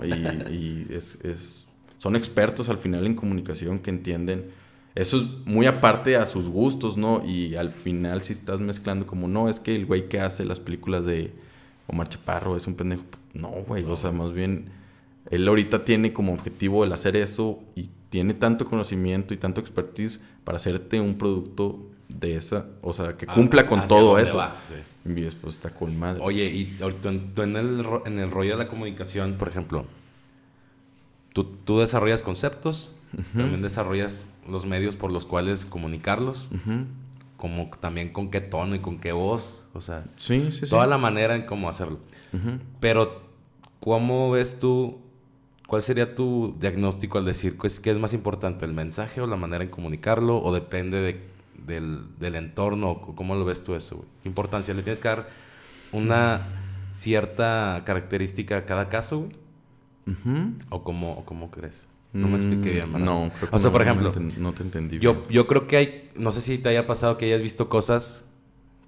no. Y, y es, es- son expertos al final en comunicación que entienden. Eso es muy aparte a sus gustos, ¿no? Y al final si estás mezclando como, no, es que el güey que hace las películas de Omar Chaparro es un pendejo. No, güey. O sea, más bien, él ahorita tiene como objetivo el hacer eso y tiene tanto conocimiento y tanto expertise para hacerte un producto de esa, o sea, que Ah, cumpla pues, con todo eso. va, sí. Y después está con madre. Oye, y tú en el, en el rollo de la comunicación, por ejemplo, tú, tú desarrollas conceptos, también desarrollas los medios por los cuales comunicarlos, Ujú. Como también con qué tono y con qué voz, o sea, Sí, sí, sí. toda la manera en cómo hacerlo. Pero, ¿cómo ves tú, cuál sería tu diagnóstico al decir que es, qué es más importante, el mensaje o la manera en comunicarlo, o depende de- del, del entorno, o cómo lo ves tú eso, güey? Importancia, ¿le tienes que dar una cierta característica a cada caso, güey? ¿O cómo, o cómo crees? No me expliqué bien, ¿verdad? Mm, No, creo que O sea, no, por no ejemplo, no te entendí. bien. yo, yo creo que hay, no sé si te haya pasado que hayas visto cosas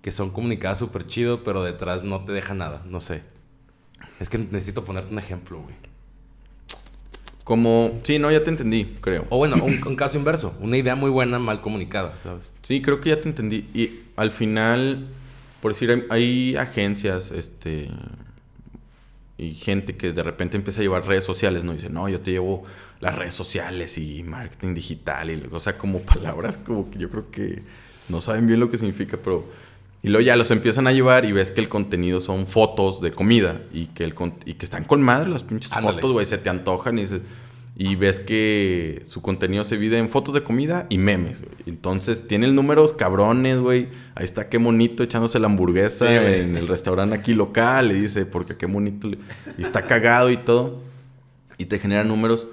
que son comunicadas súper chido, pero detrás no te deja nada, no sé. Es que necesito ponerte un ejemplo, güey. Como, sí, no, ya te entendí, creo. O bueno, un, un caso inverso, una idea muy buena, mal comunicada, ¿sabes? Sí, creo que ya te entendí. Y al final, por decir, hay, hay agencias, este, y gente que de repente empieza a llevar redes sociales, ¿no? Y dice, no, yo te llevo las redes sociales y marketing digital, y, o sea, como palabras como que yo creo que no saben bien lo que significa, pero... Y luego ya los empiezan a llevar y ves que el contenido son fotos de comida y que, el, y que están con madre las pinches Ándale. fotos, güey, se te antojan y, se- y ves que su contenido se divide en fotos de comida y memes. Entonces tienen números cabrones, güey. Ahí está qué bonito echándose la hamburguesa Sí, en el restaurante aquí local, le dice, porque qué bonito. le- Y está cagado y todo. y te genera números,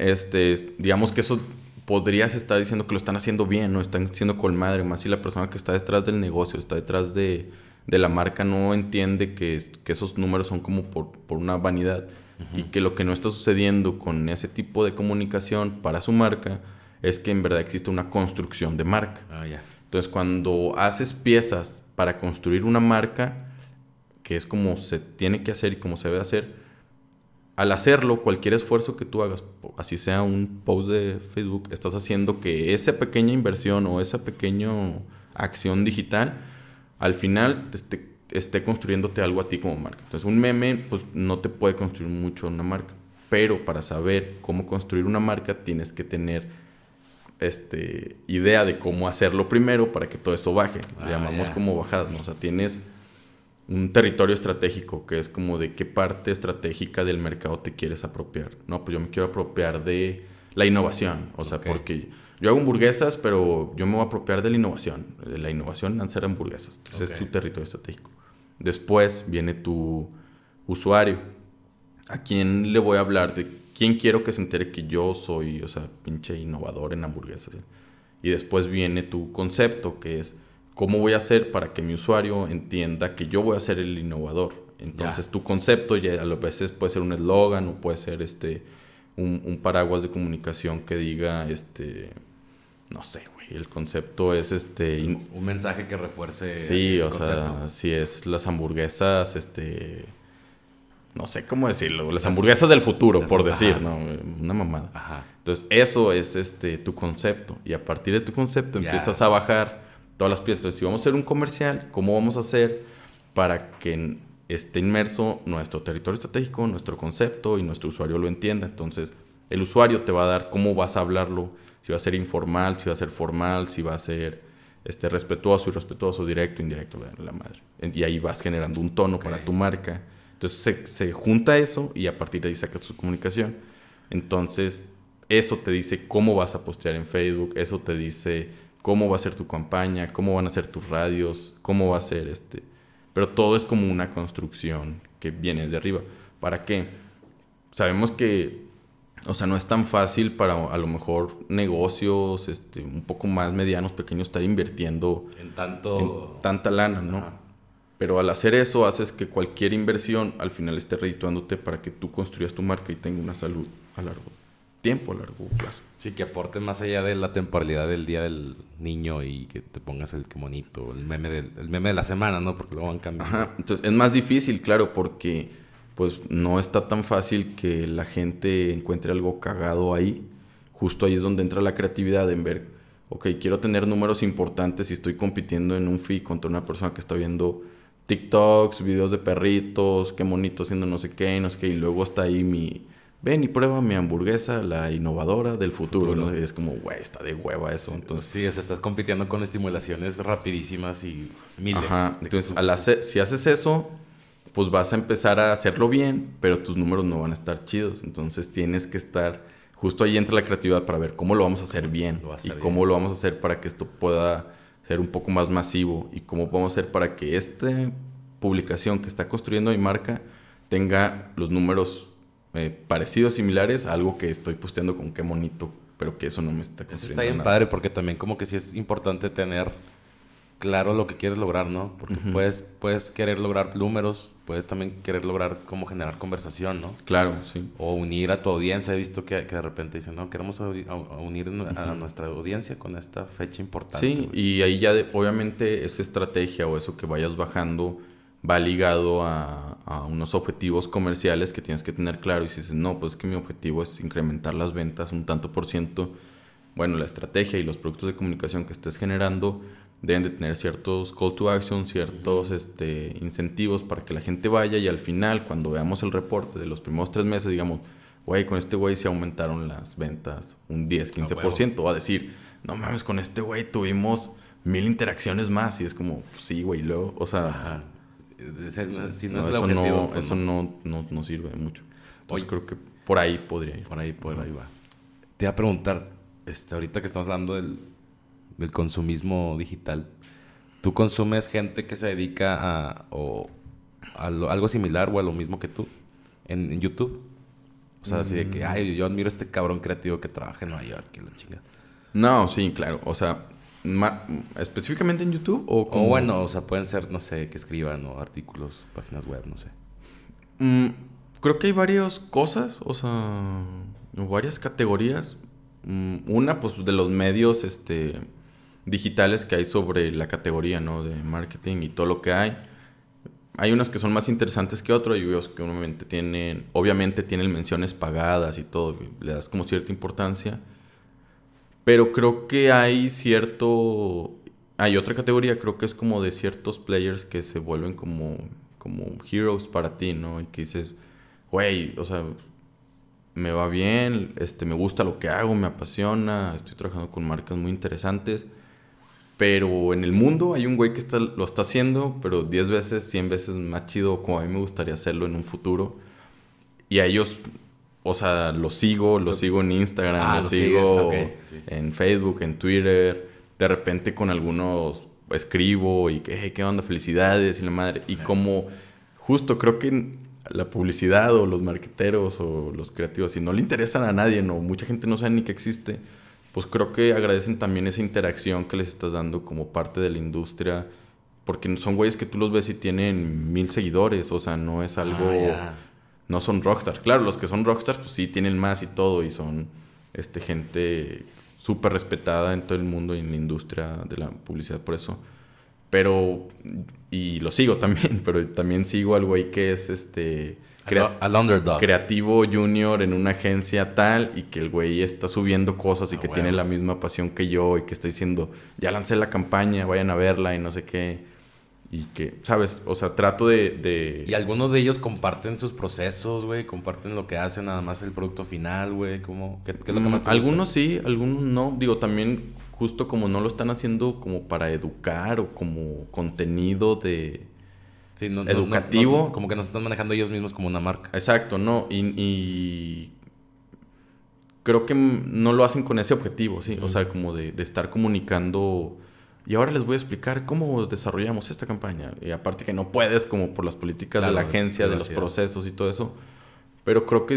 este, digamos que eso podrías estar diciendo que lo están haciendo bien, no están haciendo con madre, más si la persona que está detrás del negocio, está detrás de, de la marca, no entiende que, que esos números son como por, por una vanidad y que lo que no está sucediendo con ese tipo de comunicación para su marca es que en verdad existe una construcción de marca. Ah, ya. Entonces, cuando haces piezas para construir una marca, que es como se tiene que hacer y como se debe hacer, al hacerlo, cualquier esfuerzo que tú hagas, así sea un post de Facebook, estás haciendo que esa pequeña inversión o esa pequeña acción digital, al final esté, esté construyéndote algo a ti como marca. Entonces, un meme, pues no te puede construir mucho una marca. Pero para saber cómo construir una marca, tienes que tener este, idea de cómo hacerlo primero para que todo eso baje. Ah, Le llamamos como bajadas, ¿no? O sea, tienes un territorio estratégico, que es como de qué parte estratégica del mercado te quieres apropiar. No, pues yo me quiero apropiar de la innovación. O sea, porque yo hago hamburguesas, pero yo me voy a apropiar de la innovación. De la innovación en hacer hamburguesas. Entonces es tu territorio estratégico. Después viene tu usuario. ¿A quién le voy a hablar? ¿De quién quiero que se entere que yo soy, o sea, pinche innovador en hamburguesas? Y después viene tu concepto, que es cómo voy a hacer para que mi usuario entienda que yo voy a ser el innovador. Entonces tu concepto ya a veces puede ser un eslogan o puede ser este un, un paraguas de comunicación que diga este no sé, güey, el concepto es este Un mensaje que refuerce Sí, ese o sea, si es las hamburguesas, este... No sé cómo decirlo. Las hamburguesas del futuro, por decir, ajá. ¿no? Una mamada. Ajá. Entonces, eso es este, tu concepto. Y a partir de tu concepto Ya. empiezas a bajar todas las piezas. Entonces, si vamos a hacer un comercial, ¿cómo vamos a hacer para que esté inmerso nuestro territorio estratégico, nuestro concepto y nuestro usuario lo entienda? Entonces, el usuario te va a dar cómo vas a hablarlo, si va a ser informal, si va a ser formal, si va a ser este, respetuoso, irrespetuoso, directo, indirecto, la- madre. Y ahí vas generando un tono para Ok. tu marca. Entonces se, se junta eso y a partir de ahí sacas tu comunicación. Entonces, eso te dice cómo vas a postear en Facebook, eso te dice cómo va a ser tu campaña, cómo van a ser tus radios, cómo va a ser este. Pero todo es como una construcción que viene de arriba. ¿Para qué? Sabemos que, o sea, no es tan fácil para a lo mejor negocios este, un poco más medianos, pequeños, estar invirtiendo En tanto... en tanta lana, ¿no? Ajá. Pero al hacer eso haces que cualquier inversión al final esté redituándote para que tú construyas tu marca y tenga una salud a largo tiempo, a largo plazo. Sí, que aporte más allá de la temporalidad del día del niño y que te pongas el que bonito, el meme, del, el meme de la semana, ¿no? Porque luego van cambiando. Ajá, entonces es más difícil, claro, porque pues no está tan fácil que la gente encuentre algo cagado ahí. Justo ahí es donde entra la creatividad en ver, ok, quiero tener números importantes y estoy compitiendo en un feed contra una persona que está viendo TikToks, videos de perritos, qué bonito haciendo no sé qué, no sé qué, y luego está ahí mi, ven y prueba mi hamburguesa, la innovadora del futuro, Futuro. ¿no? Y es como, güey, está de hueva eso, entonces... Sí, o sea, estás compitiendo con estimulaciones rapidísimas y miles. Ajá. Entonces, si haces eso, pues vas a empezar a hacerlo bien, pero tus números no van a estar chidos. Entonces tienes que estar, justo ahí entra la creatividad para ver cómo lo vamos a hacer bien y cómo bien. lo vamos a hacer para que esto pueda ser un poco más masivo y cómo podemos hacer para que esta publicación que está construyendo mi marca tenga los números eh, parecidos, similares a algo que estoy posteando con qué bonito, pero que eso no me está Eso está bien nada. padre porque también como que sí es importante tener claro lo que quieres lograr, ¿no? Porque puedes, puedes querer lograr números, puedes también querer lograr cómo generar conversación, ¿no? Claro, sí. O unir a tu audiencia. He visto que, que de repente dicen, no, queremos audi- a, a unir a nuestra audiencia con esta fecha importante. Sí, güey". y ahí ya de- obviamente esa estrategia o eso que vayas bajando va ligado a, a unos objetivos comerciales que tienes que tener claro. Y si dices, no, pues es que mi objetivo es incrementar las ventas un tanto por ciento, bueno, la estrategia y los productos de comunicación que estés generando deben de tener ciertos call to action, ciertos este, incentivos para que la gente vaya y al final, cuando veamos el reporte de los primeros tres meses, digamos, güey, con este güey se aumentaron las ventas un 10, 15%. O a decir, no mames, con este güey tuvimos mil interacciones más. Y es como, sí, güey, luego, o sea, Ajá. Ese si no, no, es el eso, objetivo, no, pues eso no. no, no, no sirve mucho. Entonces Oye. creo que por ahí podría ir. Por ahí, por ahí va. Te iba a preguntar, este, ahorita que estamos hablando del, del consumismo digital, ¿tú consumes gente que se dedica a, o a lo- algo similar o a lo mismo que tú en, en YouTube? O sea, así de que, ay, yo admiro a este cabrón creativo que trabaja en Nueva York, que la chinga. No, sí, claro. O sea, específicamente en YouTube o como... bueno, o sea, pueden ser, no sé, que escriban o artículos, páginas web, no sé. Mm, creo que hay varias cosas, o sea, varias categorías. Mm, una, pues, de los medios este, digitales que hay sobre la categoría, ¿no? De marketing y todo lo que hay. Hay unas que son más interesantes que otras y otros que obviamente tienen, obviamente tienen menciones pagadas y todo, le das como cierta importancia. Pero creo que hay cierto... Hay otra categoría, creo que es como de ciertos players que se vuelven como, como heroes para ti, ¿no? Y que dices, güey, o sea, me va bien, este, me gusta lo que hago, me apasiona, estoy trabajando con marcas muy interesantes. Pero en el mundo hay un güey que está, lo está haciendo, pero 10 veces, 100 veces más chido como a mí me gustaría hacerlo en un futuro. Y a ellos, o sea, los sigo, los sigo en Instagram, ah, los sigo en Facebook, en Twitter. De repente con algunos escribo y que, ¿qué onda? Felicidades y la madre. Y como justo creo que la publicidad o los marqueteros o los creativos, si no le interesan a nadie, no, mucha gente no sabe ni que existe, pues creo que agradecen también esa interacción que les estás dando como parte de la industria, porque son güeyes que tú los ves y tienen mil seguidores, o sea, no es algo, ah, no son rockstars. Claro, los que son rockstars, pues sí, tienen más y todo, y son este, gente súper respetada en todo el mundo y en la industria de la publicidad por eso. Pero, y lo sigo también, pero también sigo al güey que es este... al underdog. Creativo junior en una agencia tal y que el güey está subiendo cosas y ah, que tiene la misma pasión que yo y que está diciendo, ya lancé la campaña, vayan a verla y no sé qué. Y que, ¿sabes? O sea, trato de... Y algunos de ellos comparten sus procesos, güey, comparten lo que hacen, nada más el producto final, güey, ¿cómo? ¿Qué, es lo que más te Algunos sí, algunos no. Digo, también justo como no lo están haciendo como para educar o como contenido de educativo. como que nos están manejando ellos mismos como una marca. Exacto, no. Y, creo que no lo hacen con ese objetivo, sí. O sea, como de, estar comunicando. Y ahora les voy a explicar cómo desarrollamos esta campaña. Y aparte que no puedes, como por las políticas de la agencia, de los procesos y todo eso. Pero creo que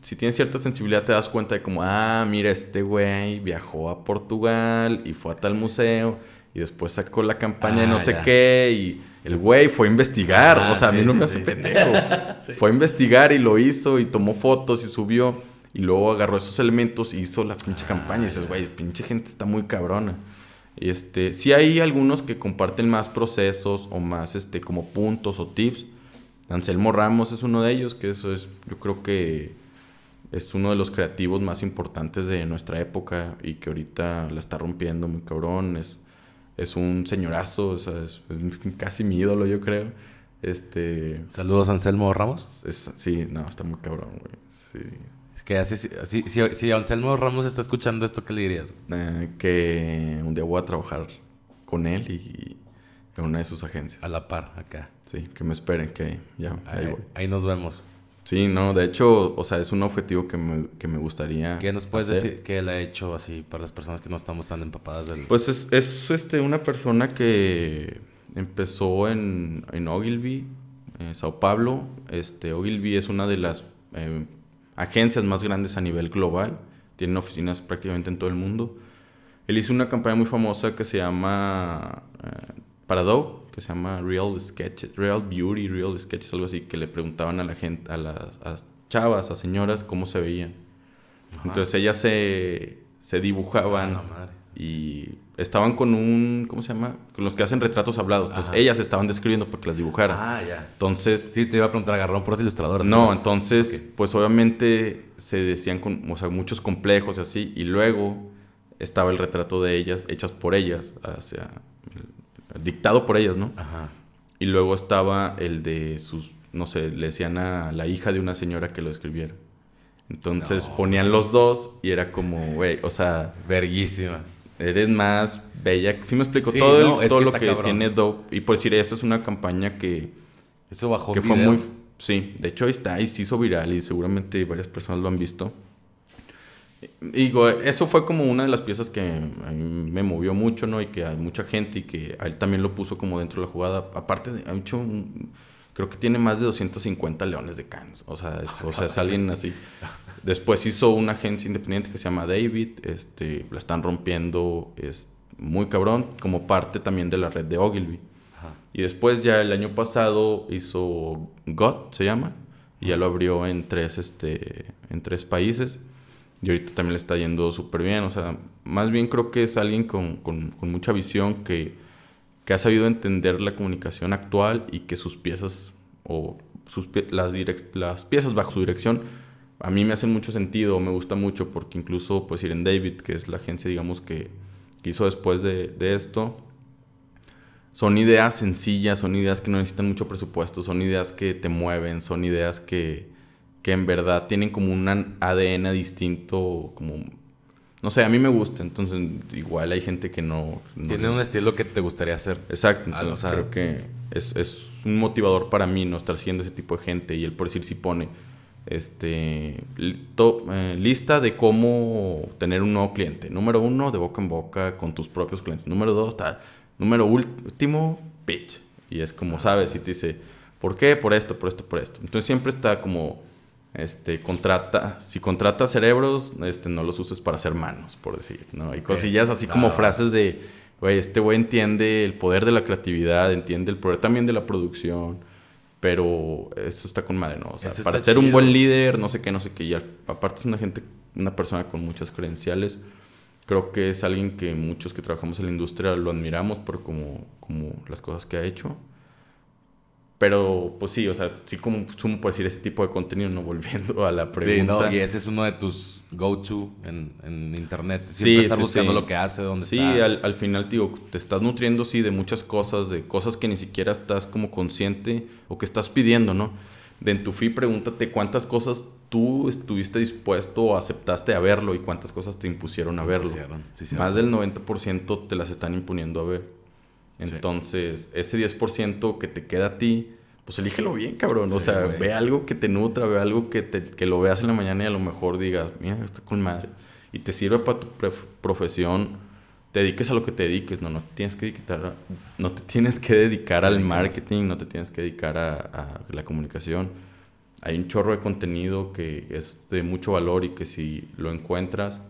si tienes cierta sensibilidad te das cuenta de como, ah, mira, este güey viajó a Portugal y fue a tal museo y después sacó la campaña de no ah, sé qué y el güey fue a investigar, ah, o sea, a mí no me hace pendejo. Fue a investigar y lo hizo y tomó fotos y subió y luego agarró esos elementos y hizo la pinche campaña y dices, güey, pinche gente está muy cabrona. Este, sí hay algunos que comparten más procesos o más este como puntos o tips. Anselmo Ramos es uno de ellos, que eso es yo creo que es uno de los creativos más importantes de nuestra época y que ahorita la está rompiendo muy cabrón. Es, es un señorazo, o sea, es, casi mi ídolo, yo creo. Este... Saludos, Anselmo Ramos. sí, no, está muy cabrón, güey. Sí. Que así, si, si, Anselmo Ramos está escuchando esto, ¿qué le dirías? Eh, que un día voy a trabajar con él y en una de sus agencias. A la par, acá. Sí, que me esperen, que ya, ahí voy. Ahí nos vemos. Sí, no, de hecho, o sea, es un objetivo que me, que me gustaría. ¿Qué nos puedes decir que él ha hecho así para las personas que no estamos tan empapadas del. Pues es, es este, una persona que empezó en, en Ogilvy, en Sao Paulo. Este, Ogilvy es una de las eh, agencias más grandes a nivel global. Tienen oficinas prácticamente en todo el mundo. Él hizo una campaña muy famosa que se llama eh, para que se llama Real Sketches, Real Beauty, Real Sketches, algo así, que le preguntaban a la gente, a las chavas, a señoras, cómo se veían. Entonces ellas se, se dibujaban ah, y estaban con un, ¿cómo se llama? Con los que hacen retratos hablados. Entonces ellas estaban describiendo para que las dibujara. Ah, ya. Entonces... Sí, te iba a preguntar, agarraron por los ilustradores. No, entonces, pues obviamente se decían con, o sea, muchos complejos y así. Y luego estaba el retrato de ellas, hechas por ellas, hacia dictado por ellas, ¿no? Ajá. Y luego estaba el de sus, no sé, le decían a la hija de una señora que lo escribiera. Entonces ponían los dos y era como, güey, o sea... Verguísima. Eres más bella. Sí me explico todo, todo lo que tiene Dope. Y por decir, eso es una campaña que... Eso bajó Que fue muy... Sí, de hecho ahí está y se hizo viral y seguramente varias personas lo han visto. Digo, eso fue como una de las piezas que a mí me movió mucho, ¿no? Y que hay mucha gente y que a él también lo puso como dentro de la jugada. Aparte, de, ha hecho creo que tiene más de 250 leones de Cannes. O sea, es, o sea, es alguien así. Después hizo una agencia independiente que se llama David. Este, la están rompiendo es muy cabrón, como parte también de la red de Ogilvy. Y después ya el año pasado hizo GOT, se llama, y ya lo abrió en tres, este, en tres países. Y ahorita también le está yendo súper bien. O sea, más bien creo que es alguien con, con, con mucha visión que, que, ha sabido entender la comunicación actual y que sus piezas o sus, las, las piezas bajo su dirección a mí me hacen mucho sentido, me gusta mucho porque incluso pues en David, que es la agencia digamos que, que hizo después de, de esto, son ideas sencillas, son ideas que no necesitan mucho presupuesto, son ideas que te mueven, son ideas que, que en verdad tienen como un ADN distinto, como... No sé, a mí me gusta, entonces igual hay gente que no... Tiene un estilo que te gustaría hacer. Exacto, entonces creo que es, es, un motivador para mí no estar siguiendo ese tipo de gente y él por decir si pone este eh, lista de cómo tener un nuevo cliente. Número uno, de boca en boca con tus propios clientes. Número dos, está Número último, pitch. Y es como, sabes, y te dice, ¿por qué? Por esto, por esto, por esto. Entonces siempre está como, este, contrata, si contratas cerebros, este, no los uses para hacer manos, por decir, ¿no? Hay cosillas así como frases de, güey, este güey entiende el poder de la creatividad, entiende el poder también de la producción, pero eso está con madre, ¿no? O sea, para ser un buen líder, no sé qué, no sé qué, y aparte es una gente, una persona con muchas credenciales, creo que es alguien que muchos que trabajamos en la industria lo admiramos por como, como las cosas que ha hecho. Pero, pues sí, o sea, sí como sumo por decir ese tipo de contenido, no volviendo a la pregunta. Sí, no, y ese es uno de tus go-to en, en, internet. Siempre sí, estar buscando lo que hace, dónde sí, está. Sí, al, al, final, digo, te estás nutriendo, sí, de muchas cosas, de cosas que ni siquiera estás como consciente o que estás pidiendo, ¿no? De en tu feed, pregúntate cuántas cosas tú estuviste dispuesto o aceptaste a verlo y cuántas cosas te impusieron a verlo. Más del 90% te las están imponiendo a ver. Entonces, ese 10% que te queda a ti, pues elígelo bien, cabrón. o sea, ve algo que te nutra, ve algo que, te, que lo veas en la mañana y a lo mejor digas, mira, está con madre. Y te sirve para tu profesión, te dediques a lo que te dediques, no, no te tienes que dedicar, no te tienes que dedicar al marketing, no te tienes que dedicar a, a la comunicación. Hay un chorro de contenido que es de mucho valor y que si lo encuentras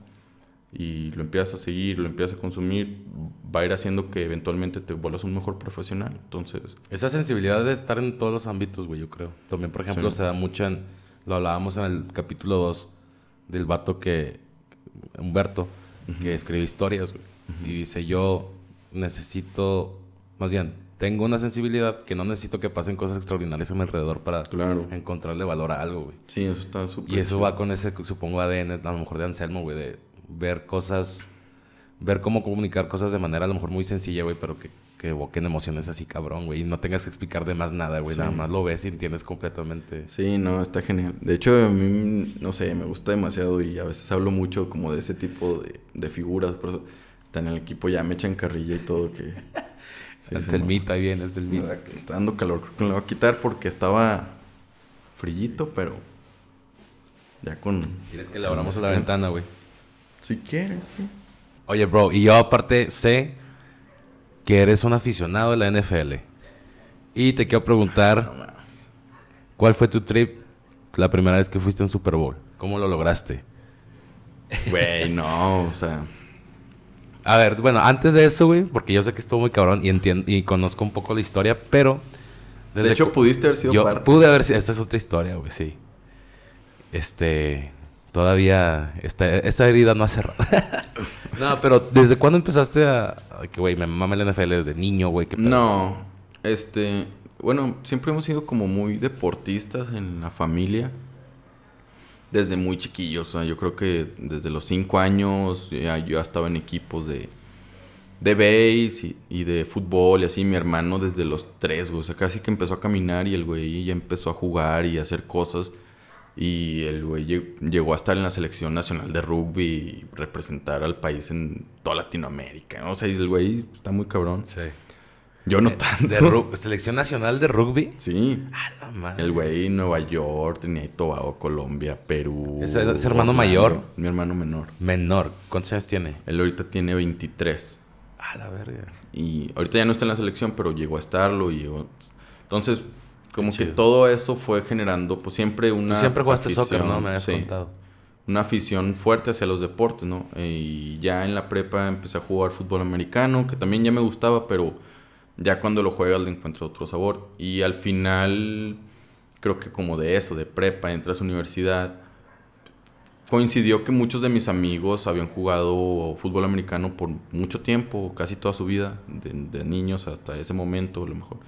y lo empiezas a seguir, lo empiezas a consumir, va a ir haciendo que eventualmente te vuelvas un mejor profesional. Entonces... Esa sensibilidad de estar en todos los ámbitos, güey, yo creo. También, por ejemplo, se da mucho en... Lo hablábamos en el capítulo 2 del vato que... Humberto, que escribe historias, güey. Y dice, yo necesito... Más bien, tengo una sensibilidad que no necesito que pasen cosas extraordinarias a mi alrededor para encontrarle valor a algo, güey. Sí, eso está súper. Y eso va con ese, supongo, ADN, a lo mejor de Anselmo, güey, de ver cosas, ver cómo comunicar cosas de manera a lo mejor muy sencilla, güey, pero que, que evoquen emociones así cabrón, güey. Y no tengas que explicar de más nada, güey. Nada más lo ves y entiendes completamente. Sí, no, está genial. De hecho, a mí, no sé, me gusta demasiado y a veces hablo mucho como de ese tipo de, de figuras. Por eso, en el equipo ya me echan carrilla y todo que... el selmita, ahí viene el selmita. Está dando calor, creo que me lo voy a quitar porque estaba frillito, pero ya con... ¿Quieres que le abramos la ventana, güey? Si quieres, sí. Oye, bro, y yo aparte sé que eres un aficionado de la NFL. Y te quiero preguntar, ¿cuál fue tu trip la primera vez que fuiste en Super Bowl? ¿Cómo lo lograste? Güey, no, o sea... A ver, bueno, antes de eso, güey, porque yo sé que estuvo muy cabrón y entiendo y conozco un poco la historia, pero. de hecho, pudiste haber sido yo parte. Pude haber sido. Esta es otra historia, güey, sí. Este. Todavía. Esta, esa herida no ha cerrado. no, pero ¿desde cuándo empezaste a. que, güey, me mama el NFL desde niño, güey? No. Este. Bueno, siempre hemos sido como muy deportistas en la familia desde muy chiquillos. O sea, yo creo que desde los cinco años ya, yo estaba en equipos de, de base y, de fútbol y así. Mi hermano desde los tres, güey. O sea, casi que empezó a caminar y el güey ya empezó a jugar y a hacer cosas. Y el güey llegó a estar en la selección nacional de rugby y representar al país en toda Latinoamérica. O sea, el güey está muy cabrón. Sí. Yo no Eh, tanto. De ¿Selección nacional de rugby? Sí. A la madre. El güey Nueva York, tenía Tobago, Colombia, Perú. ¿Es, es hermano Orlando. mayor? Mi hermano menor. Menor. ¿Cuántos años tiene? Él ahorita tiene 23. A la verga. Y ahorita ya no está en la selección, pero llegó a estarlo. Y llegó... Entonces, como que todo eso fue generando, pues siempre una. Tú siempre jugaste soccer, ¿no? Me habías contado. Una afición fuerte hacia los deportes, ¿no? Y ya en la prepa empecé a jugar fútbol americano, que también ya me gustaba, pero ya cuando lo juegas le encuentro otro sabor. Y al final, creo que como de eso, de prepa, entras a universidad, coincidió que muchos de mis amigos habían jugado fútbol americano por mucho tiempo, casi toda su vida, de, de niños hasta ese momento, a lo mejor.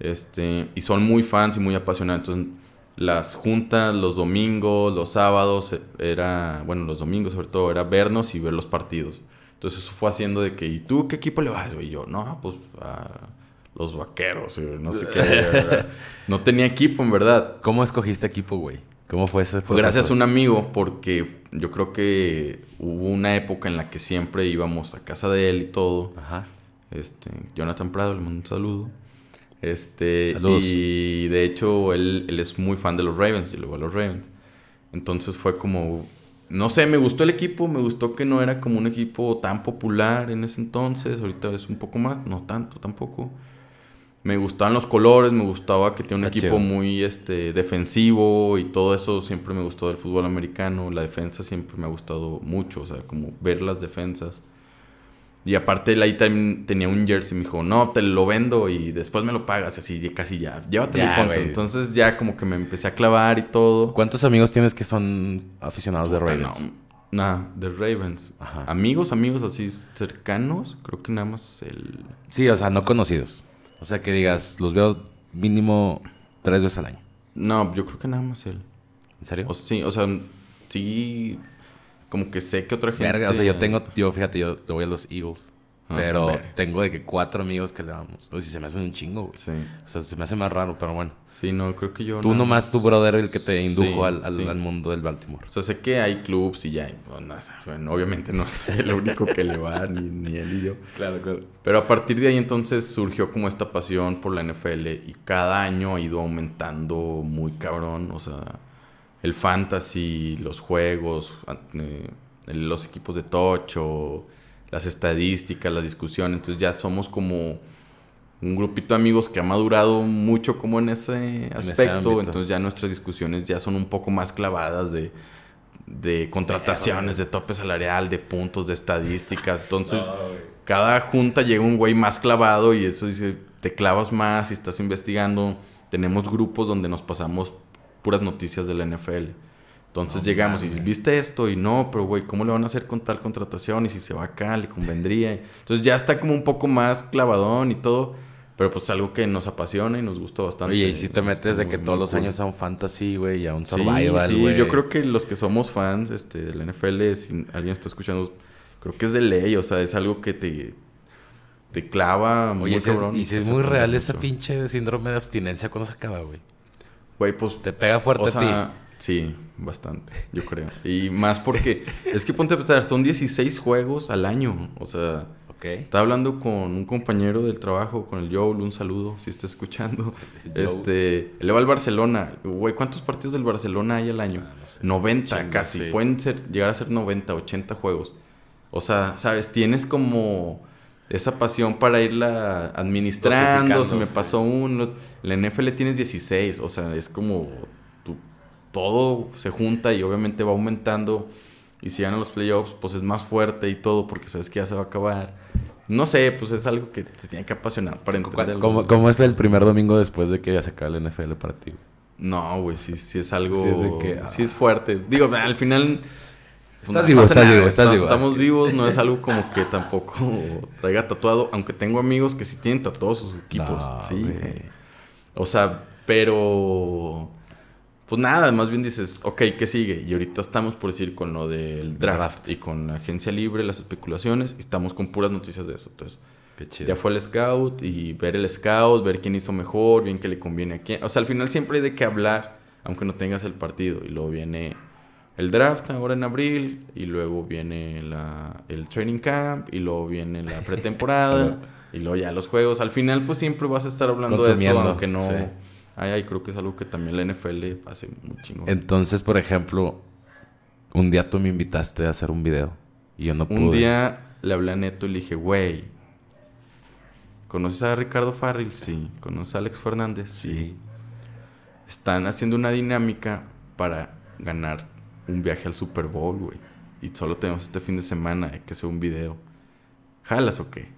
Este, y son muy fans y muy apasionados. Entonces, las juntas, los domingos, los sábados, eh, era, bueno, los domingos sobre todo, era vernos y ver los partidos. Entonces eso fue haciendo de que, ¿y tú qué equipo le vas, Y yo, no, pues a los vaqueros, no sé qué. no tenía equipo, en verdad. ¿Cómo escogiste equipo, güey? ¿Cómo fue ese Fue gracias a un amigo, porque yo creo que hubo una época en la que siempre íbamos a casa de él y todo. Ajá. Este, Jonathan Prado, le mando un saludo. Este, y de hecho él, él, es muy fan de los Ravens y luego a los Ravens. Entonces fue como, no sé, me gustó el equipo, me gustó que no era como un equipo tan popular en ese entonces, ahorita es un poco más, no tanto tampoco. Me gustaban los colores, me gustaba que tiene un equipo muy este, defensivo y todo eso siempre me gustó del fútbol americano. La defensa siempre me ha gustado mucho, o sea, como ver las defensas. Y aparte él ahí también tenía un jersey. Me dijo, no, te lo vendo y después me lo pagas. Así, casi ya. Llévatelo ya, Entonces ya como que me empecé a clavar y todo. ¿Cuántos amigos tienes que son aficionados de Ravens? No, nada, de Ravens. Amigos, amigos así cercanos. Creo que nada más el... Sí, o sea, no conocidos. O sea, que digas, los veo mínimo tres veces al año. No, yo creo que nada más él. ¿En serio? sí, o sea, sí como que sé que otra gente... o sea, yo tengo, yo fíjate, yo le voy a los Eagles. Ah, pero tengo de que cuatro amigos que le damos. O si se me hacen un chingo, güey. Sí. O sea, se me hace más raro, pero bueno. Sí, no, creo que yo. Tú nomás, tu brother, el que te indujo al, al, mundo del Baltimore. O sea, sé que hay clubs y ya. bueno, obviamente no es el único que le va, ni, ni él y yo. Claro, claro. Pero a partir de ahí entonces surgió como esta pasión por la NFL y cada año ha ido aumentando muy cabrón. O sea el fantasy, los juegos, eh, los equipos de tocho, las estadísticas, las discusiones. Entonces ya somos como un grupito de amigos que ha madurado mucho como en ese aspecto. entonces ya nuestras discusiones ya son un poco más clavadas de, de contrataciones, de tope salarial, de puntos, de estadísticas. Entonces, cada junta llega un güey más clavado y eso dice, te clavas más y estás investigando. Tenemos grupos donde nos pasamos puras noticias de la NFL. Entonces llegamos y viste esto y no, pero güey, ¿cómo le van a hacer con tal contratación? Y si se va acá, le convendría. Entonces ya está como un poco más clavadón y todo. Pero pues algo que nos apasiona y nos gusta bastante. Oye, y si te metes de que todos los años a un fantasy, güey, y a un survival, sí, sí. yo creo que los que somos fans este, de la NFL, si alguien está escuchando, creo que es de ley, o sea, es algo que te, te clava muy Oye, cabrón. Y si es muy real esa pinche síndrome de abstinencia cuando se acaba, güey. Güey, pues. Te pega fuerte a ti. Sí, bastante, yo creo. Y más porque. es que ponte a pensar, son 16 juegos al año. O sea. Ok. Estaba hablando con un compañero del trabajo, con el Joel, un saludo, si está escuchando. este. Él va al Barcelona. Güey, ¿cuántos partidos del Barcelona hay al año? 90 ah, casi. Pueden ser, llegar a ser 90, 80 juegos. O sea, ¿sabes? Tienes como esa pasión para irla administrando. Se me pasó uno. La NFL tienes 16, o sea, es como todo se junta y obviamente va aumentando. Y si ganan los playoffs, pues es más fuerte y todo porque sabes que ya se va a acabar. No sé, pues es algo que te tiene que apasionar para entender. ¿Cómo, ¿Cómo, es el primer domingo después de que ya se acabe el NFL para ti? No, güey, sí, sí es algo. Sí es, que, sí es fuerte. Digo, al final Estás vivo, estás vivo, estás vivo. Estamos vivos, no es algo como que tampoco traiga tatuado, aunque tengo amigos que sí tienen tatuados sus equipos. sí. O sea, pero. Pues nada, más bien dices, ok, ¿qué sigue? Y ahorita estamos por decir con lo del draft, y con la agencia libre, las especulaciones, y estamos con puras noticias de eso. Entonces, ya fue el scout y ver el scout, ver quién hizo mejor, bien que le conviene a quién. O sea, al final siempre hay de qué hablar, aunque no tengas el partido. Y luego viene el draft ahora en abril y luego viene la, el training camp y luego viene la pretemporada y luego ya los juegos. Al final pues siempre vas a estar hablando de eso, aunque no... Ay, creo que es algo que también la NFL hace muy chingón. Entonces, por ejemplo, un día tú me invitaste a hacer un video y yo no pude. Un día le hablé a Neto y le dije, güey, ¿conoces a Ricardo Farrell? Sí. ¿Conoces a Alex Fernández? Sí. están haciendo una dinámica para ganar un viaje al Super Bowl, güey. Y solo tenemos este fin de semana, hay que hacer un video. ¿Jalas o qué?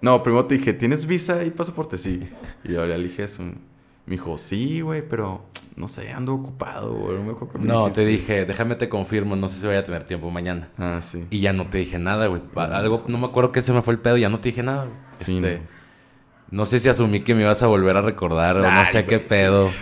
No, primero te dije, ¿tienes visa y pasaporte? Sí. Y yo le dije eso. Me dijo, sí, güey, pero no sé, ando ocupado, güey. No, me acuerdo qué me No, te dije, déjame te confirmo, no sé si voy a tener tiempo mañana. Ah, sí. Y ya no te dije nada, güey. Algo, no me acuerdo qué se me fue el pedo, ya no te dije nada, güey. Sí, Este, no. no sé si asumí que me ibas a volver a recordar, o no sé qué pedo.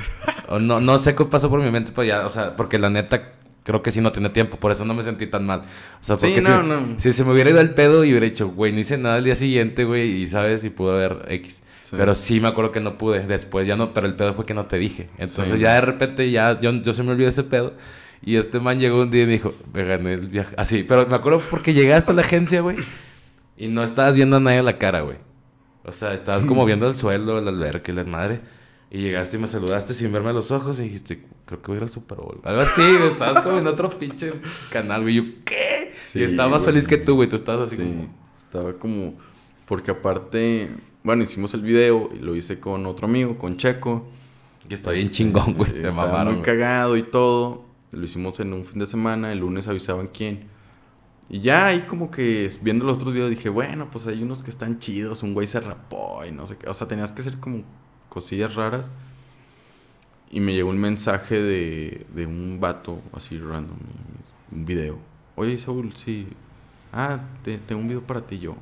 O no, no sé qué pasó por mi mente, pero ya, o sea, porque la neta creo que sí no tiene tiempo, por eso no me sentí tan mal. O sea, Sí, porque no, si, no. si se me hubiera ido el pedo y hubiera dicho, güey, no hice nada el día siguiente, güey, y sabes, y pudo haber X. Sí. Pero sí me acuerdo que no pude. Después ya no, pero el pedo fue que no te dije. Entonces Sí. ya de repente ya yo, yo se me olvidó ese pedo. Y este man llegó un día y me dijo, me gané el viaje. Así, pero me acuerdo porque llegaste a la agencia, güey. Y no estabas viendo a nadie a la cara, güey. O sea, estabas como viendo el suelo, el albergue, la madre. Y llegaste y me saludaste sin verme a los ojos y dijiste, creo que voy a ir al Super Bowl. Algo así. Estabas como en otro pinche canal, güey. Yo, ¿qué? Sí, y estaba más güey. feliz que tú, güey. Tú estabas así Sí, como... estaba como... Porque aparte, bueno, hicimos el video y lo hice con otro amigo, con Checo. Que está bien chingón, güey. Se mamaron, muy cagado y todo. Lo hicimos en un fin de semana, el lunes avisaban quién. Y ya ahí como que viendo los otros videos dije, bueno, pues hay unos que están chidos, un güey se rapó y no sé qué. O sea, tenías que hacer como cosillas raras. Y me llegó un mensaje de, de un vato así random, un video. Oye, Saúl, sí. Ah, te- tengo un video para ti yo.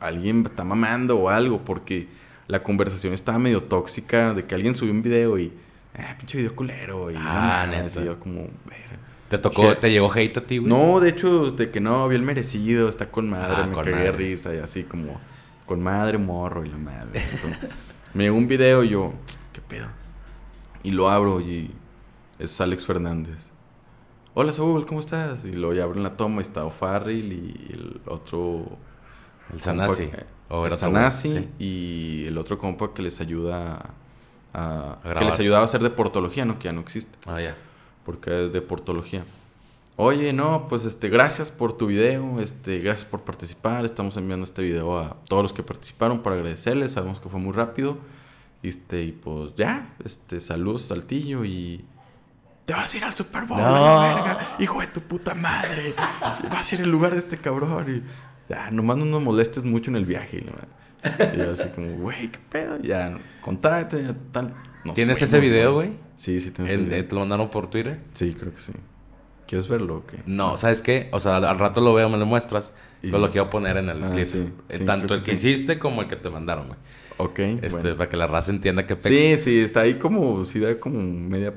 Alguien está mamando o algo, porque la conversación estaba medio tóxica de que alguien subió un video y. Ah, pinche video culero. Y Ah, no mames", neta. y yo como. "Verga". ¿Te tocó, te llegó hate a ti, güey? No, de hecho, de que no, bien merecido, está con madre, Ah, me con cagué madre. risa y así como. Con madre, morro y la madre. Entonces, me llegó un video y yo, ¿qué pedo? Y lo abro y es Alex Fernández. Hola Saúl, ¿cómo estás? Y lo ya abro en la toma y está O'Farrill y el otro... El Sanasi. el Sanasi sí. y el otro compa que les ayuda a... A que les ayudaba a hacer deportología, ¿no? Que ya no existe Ah, ya. porque es de portología. Oye, no, pues este, gracias por tu video, este, gracias por participar. Estamos enviando este video a todos los que participaron para agradecerles. Sabemos que fue muy rápido. Este, y pues ya, este, saludos, Saltillo, y te vas a ir al Super Bowl, No. verga, hijo de tu puta madre. Vas a ir al lugar de este cabrón. Y ya, nomás no nos molestes mucho en el viaje. ¿no? Y yo así como, güey, qué pedo. Ya, contáctate, ya, tal. ¿Tienes fuimos, ese video, güey? Sí, sí, tengo ese video. ¿Te lo mandaron por Twitter? Sí, creo que sí. ¿Quieres verlo o qué? No, ¿sabes qué? O sea, al, rato lo veo, me lo muestras. Y- Pero lo quiero poner en el Ah, clip. sí, Eh, sí, Tanto el que que sí. hiciste como el que te mandaron, güey. Ok, Este, bueno. para que la raza entienda que pex. Sí, sí, está ahí como, sí da como media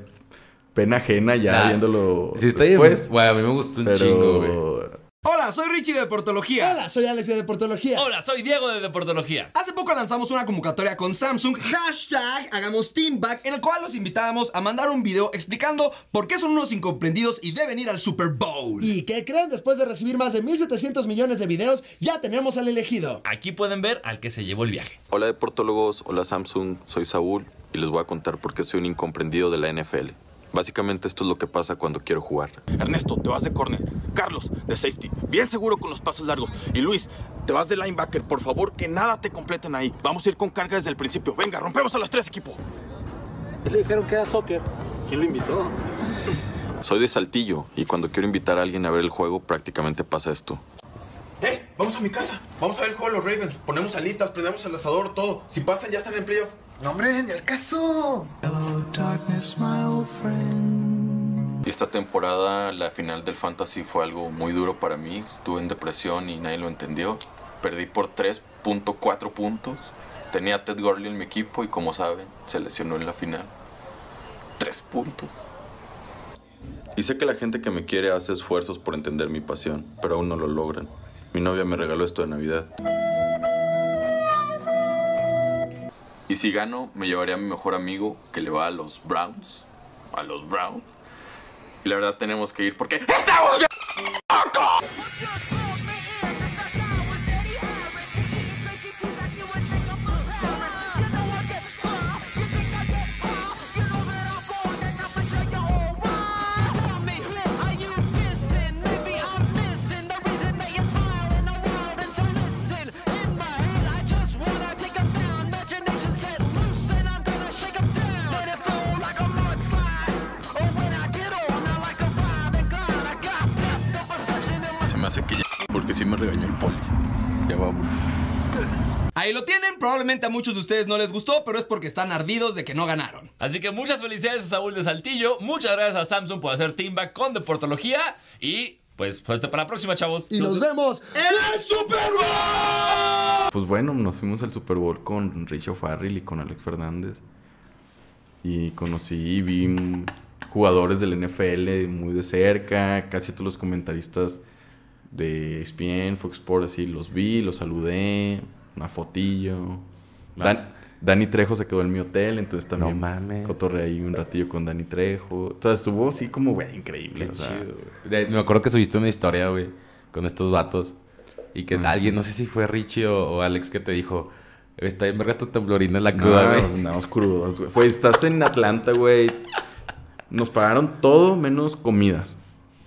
pena ajena ya Ah, viéndolo Sí, está después. Güey, a mí me gustó un pero... chingo, güey. Hola, soy Richie de Deportología. Hola, soy Alexia de Portología. Hola, soy Diego de Deportología. Hace poco lanzamos una convocatoria con Samsung Hashtag hagamos team back. en el cual los invitábamos a mandar un video explicando por qué son unos incomprendidos y deben ir al Super Bowl. ¿Y qué creen? Después de recibir más de 1700 millones de videos, ya tenemos al elegido. Aquí pueden ver al que se llevó el viaje. Hola deportólogos, hola Samsung, soy Saúl y les voy a contar por qué soy un incomprendido de la NFL. Básicamente esto es lo que pasa cuando quiero jugar. Ernesto, te vas de corner. Carlos, de safety. Bien seguro con los pasos largos. Y Luis, te vas de linebacker. Por favor, que nada te completen ahí. Vamos a ir con carga desde el principio. Venga, rompemos a las tres, equipo. Le dijeron que era soccer. ¿Quién lo invitó? Soy de Saltillo y cuando quiero invitar a alguien a ver el juego prácticamente pasa esto. ¡Hey! Vamos a mi casa. Vamos a ver el juego de los Ravens. Ponemos alitas, prendemos el asador, todo. Si pasan, ya están en playoff. No, hombre, ni el caso. Y esta temporada, la final del Fantasy fue algo muy duro para mí. Estuve en depresión y nadie lo entendió. Perdí por 3.4 puntos. Tenía a Ted Gurley en mi equipo y como saben, se lesionó en la final. 3 puntos. Y sé que la gente que me quiere hace esfuerzos por entender mi pasión, pero aún no lo logran. Mi novia me regaló esto de Navidad. Si gano, me llevaré a mi mejor amigo que le va a los Browns. A los Browns. Y la verdad tenemos que ir porque estamos bien Ahí lo tienen, probablemente a muchos de ustedes no les gustó, pero es porque están ardidos de que no ganaron. Así que muchas felicidades a Saúl de Saltillo. Muchas gracias a Samsung por hacer teamback con Deportología. Y pues, pues para la próxima, chavos. Y nos vemos ¡En el Super Bowl! Pues bueno, nos fuimos al Super Bowl con Richo Farrell y con Alex Fernández. Y conocí y vi jugadores del NFL muy de cerca. Casi todos los comentaristas de ESPN, Fox Sports, así los vi, los saludé. Una fotillo. Dan- Dani Trejo se quedó en mi hotel, entonces también No mames. cotorreé ahí un ratillo con Dani Trejo. O sea, estuvo así como, güey, increíble. Qué o sea, chido, güey. De- Me acuerdo que subiste una historia, güey, con estos vatos. Y que alguien, no sé si fue Richie o, o Alex, que te dijo: Está en verga tu temblorina en la cruda, No, güey. andamos crudos, güey. Pues estás en Atlanta, güey. Nos pagaron todo menos comidas.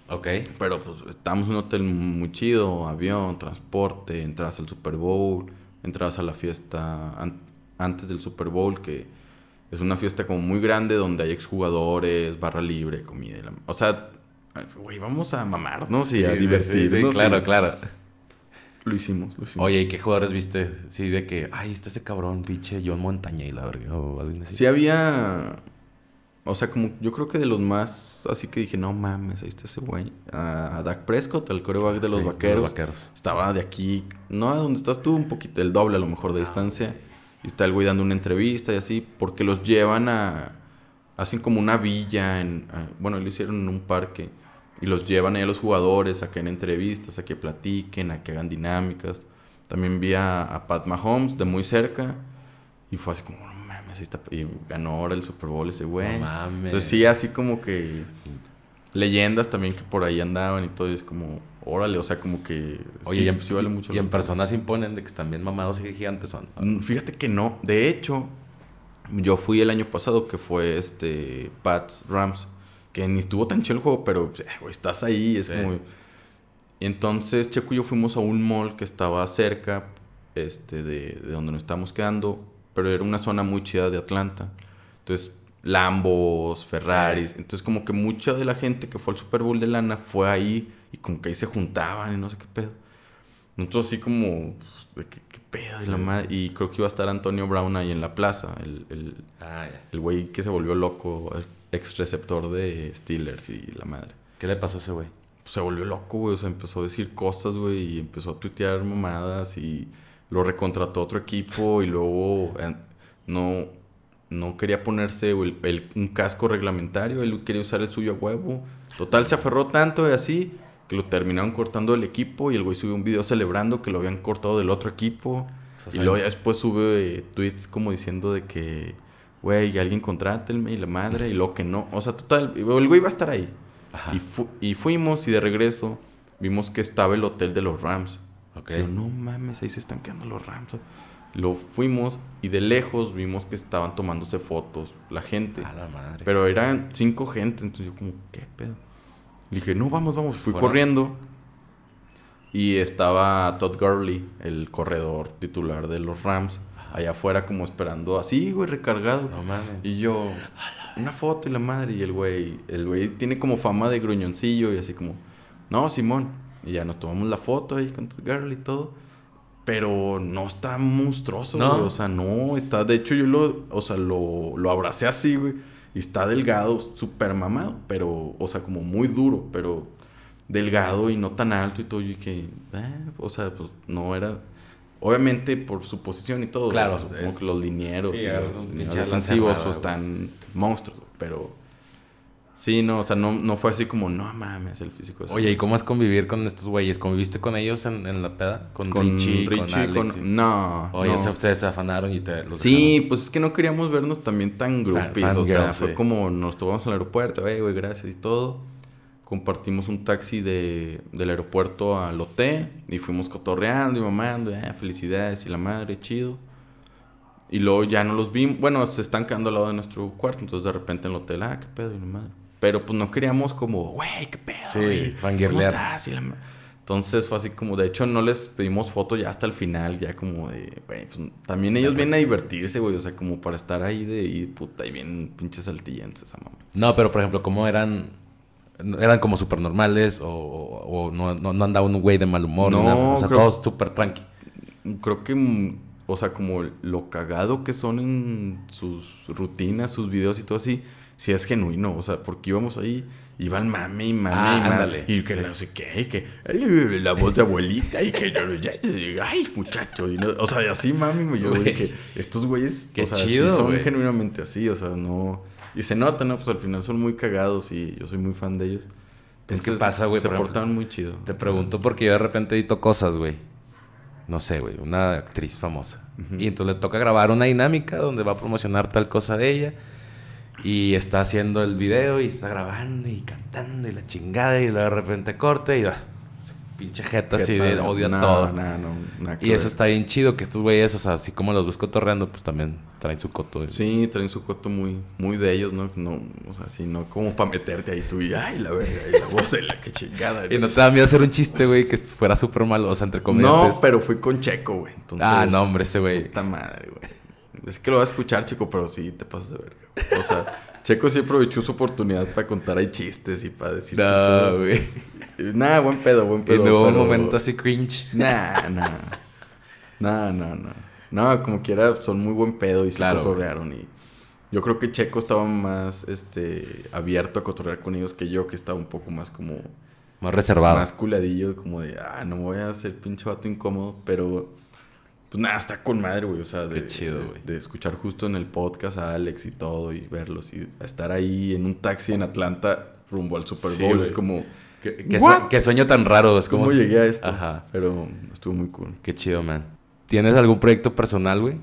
Ok. Pero pues estábamos en un hotel muy chido, avión, transporte, entradas al Super Bowl, entradas a la fiesta an- antes del Super Bowl, que es una fiesta como muy grande donde hay exjugadores, barra libre, comida. y la- O sea, güey, vamos a mamarnos y a sí, divertirnos. sí, sí, claro, y claro. Lo hicimos, lo hicimos. Oye, ¿y qué jugadores viste? Sí, de que, ay, está ese cabrón, pinche John Montaña y la verga, o algo así. Sí había... O sea, como yo creo que de los más... Así que dije, no mames, ahí está ese güey. A, a Dak Prescott, el coreback de los Sí, vaqueros. vaqueros. Estaba de aquí, no a donde estás tú, un poquito, el doble a lo mejor de distancia. Y está el güey dando una entrevista y así, porque los llevan a... Hacen como una villa, en, a- bueno, lo hicieron en un parque. Y los llevan ahí a los jugadores a que den entrevistas, a que platiquen, a que hagan dinámicas. También vi a, a Pat Mahomes de muy cerca. Y fue así como, ahí está. Y ganó ahora el Super Bowl ese güey. No mames. Entonces sí, así como que leyendas también que por ahí andaban y todo. Y es como, órale, o sea, como que... Oye, sí, y en, sí vale mucho y en pena. persona se imponen de que están bien mamados y gigantes son. Mm, Fíjate que no. De hecho, yo fui el año pasado que fue este Pats Rams. Que ni estuvo tan chido el juego, pero pues, eh, güey, estás ahí. Es Sí. como. Y entonces Checo y yo fuimos a un mall que estaba cerca este, de, de donde nos estábamos quedando. Pero era una zona muy chida de Atlanta. Entonces, Lambos, Ferraris. Entonces, como que mucha de la gente que fue al Super Bowl de lana fue ahí. Y como que ahí se juntaban y no sé qué pedo. Nosotros así como, pues, ¿qué, qué pedo? Y, la madre- y creo que iba a estar Antonio Brown ahí en la plaza, el, el, Ah, el güey que se volvió loco, ex receptor de Steelers y la madre. ¿Qué le pasó a ese güey? Pues se volvió loco, güey, o sea, empezó a decir cosas, güey, y empezó a tuitear mamadas y lo recontrató otro equipo y luego eh, no, no quería ponerse el- el- un casco reglamentario, él quería usar el suyo a huevo. Total, se aferró tanto y así que lo terminaron cortando del equipo y el güey subió un video celebrando que lo habían cortado del otro equipo. O sea, y luego ya después sube eh, tweets como diciendo de que, güey, alguien contrátenme y la madre, y luego que no. O sea, total, el güey iba a estar ahí. Ajá. Y, fu- y fuimos y de regreso vimos que estaba el hotel de los Rams. Ok. Yo, no mames, ahí se están quedando los Rams. Lo fuimos y de lejos vimos que estaban tomándose fotos la gente. A la madre. Pero eran cinco gente, entonces yo como, ¿qué pedo? Le dije, no, vamos, vamos. Fui corriendo y estaba Todd Gurley, el corredor titular de los Rams, allá afuera como esperando así, güey, recargado. No mames. Y yo, una foto y la madre. Y el güey, el güey tiene como fama de gruñoncillo y así como, no, Simón. Y ya nos tomamos la foto ahí con Todd Gurley y todo. Pero no está monstruoso, ¿No? güey. O sea, no, está. De hecho, yo lo, o sea, lo, lo abracé así, güey. Y está delgado, súper mamado. Pero, o sea, como muy duro, pero delgado y no tan alto y todo. Y dije, eh, o sea, pues no era. Obviamente por su posición y todo. Claro, es- que los linieros sí, y los un linieros defensivos pues están monstruos, pero sí, no, o sea, no, no fue así como, no mames, el físico. de ese Oye, ¿y güey". cómo es convivir con estos güeyes? ¿Conviviste con ellos en, en la peda? ¿Con, con Richie, Richie, con Alex? con- No, Oye, no. ustedes se afanaron y te los Sí, pues es que no queríamos vernos también tan groupies. fan o sea, fue sí. como nos tomamos al aeropuerto, eh, güey, gracias y todo. Compartimos un taxi de, del aeropuerto al hotel y fuimos cotorreando y mamando, eh, felicidades y la madre, chido. Y luego ya no los vimos, bueno, se están quedando al lado de nuestro cuarto, entonces de repente en el hotel, ah, qué pedo y la madre. Pero pues no queríamos como, güey, qué pedo, Sí, ¿Cómo fangirlear. estás? Y la ma- Entonces fue así como, de hecho no les pedimos foto ya hasta el final, ya como de, güey, pues también ellos vienen a divertirse, güey, o sea, como para estar ahí de, y puta, y bien pinches saltillenses esa mamá. No, pero por ejemplo, ¿cómo eran eran como súper normales o, o- o no, no, no andaba un güey de mal humor. No, nada, o sea, creo- todos súper tranqui. Creo que, mm, o sea, como lo cagado que son en sus rutinas, sus videos y todo así, sí es genuino, o sea, porque íbamos ahí, iban mame y mame Ah, y mame, ándale. y que no sé qué, y que la voz de abuelita, y que yo, ya, ay, muchacho, y no- o sea, y así mami, yo Güey. dije, estos güeyes, Qué o sea, chido, sí son güey. genuinamente así, o sea, no, y se nota, ¿no? Pues al final son muy cagados y yo soy muy fan de ellos. Es que pasa, güey, Se por ejemplo, portaban muy chido. Te pregunto porque yo de repente edito cosas, güey. No sé, güey, una actriz famosa. Y entonces le toca grabar una dinámica donde va a promocionar tal cosa de ella. Y está haciendo el video y está grabando y cantando y la chingada. Y de repente corte y ah, pinche jeta así de Jeta, odia no, todo. no, no, y eso ver. está bien chido que estos güeyes, o sea, así como los ves cotorreando, pues también traen su coto. de- Sí, traen su coto muy, muy de ellos, ¿no? no o sea, sí, no como para meterte ahí tú y, ay, la verga, y la voz de la que chingada. Y no te da miedo hacer un chiste, güey, que fuera súper malo, o sea, entre comillas. No, pero fui con Checo, güey. Entonces, Ah, no, hombre, ese güey. Puta madre, güey. Es que lo vas a escuchar, Checo, pero sí te pasas de verga. O sea, Checo sí aprovechó su oportunidad para contar ahí chistes y para decir No, güey. Nah, buen pedo, buen Y pedo. no hubo un pero- momento así cringe. Nah, nah. Nah, nah, nah. No, como quiera, son muy buen pedo y se cotorrearon. Y yo creo que Checo estaba más este, abierto a cotorrear con ellos que yo, que estaba un poco más como... Más reservado. Más culadillo, como de, ah, no me voy a hacer pinche vato incómodo, pero... Pues nada, está con madre, güey. O sea, de, Qué chido, de- de escuchar justo en el podcast a Alex y todo y verlos y estar ahí en un taxi en Atlanta rumbo al Super Bowl. es como, Qué, qué What? sue- qué sueño tan raro. Es como... ¿cómo llegué a esto? Ajá. Pero estuvo muy cool. Qué chido, man. ¿Tienes algún proyecto personal, güey?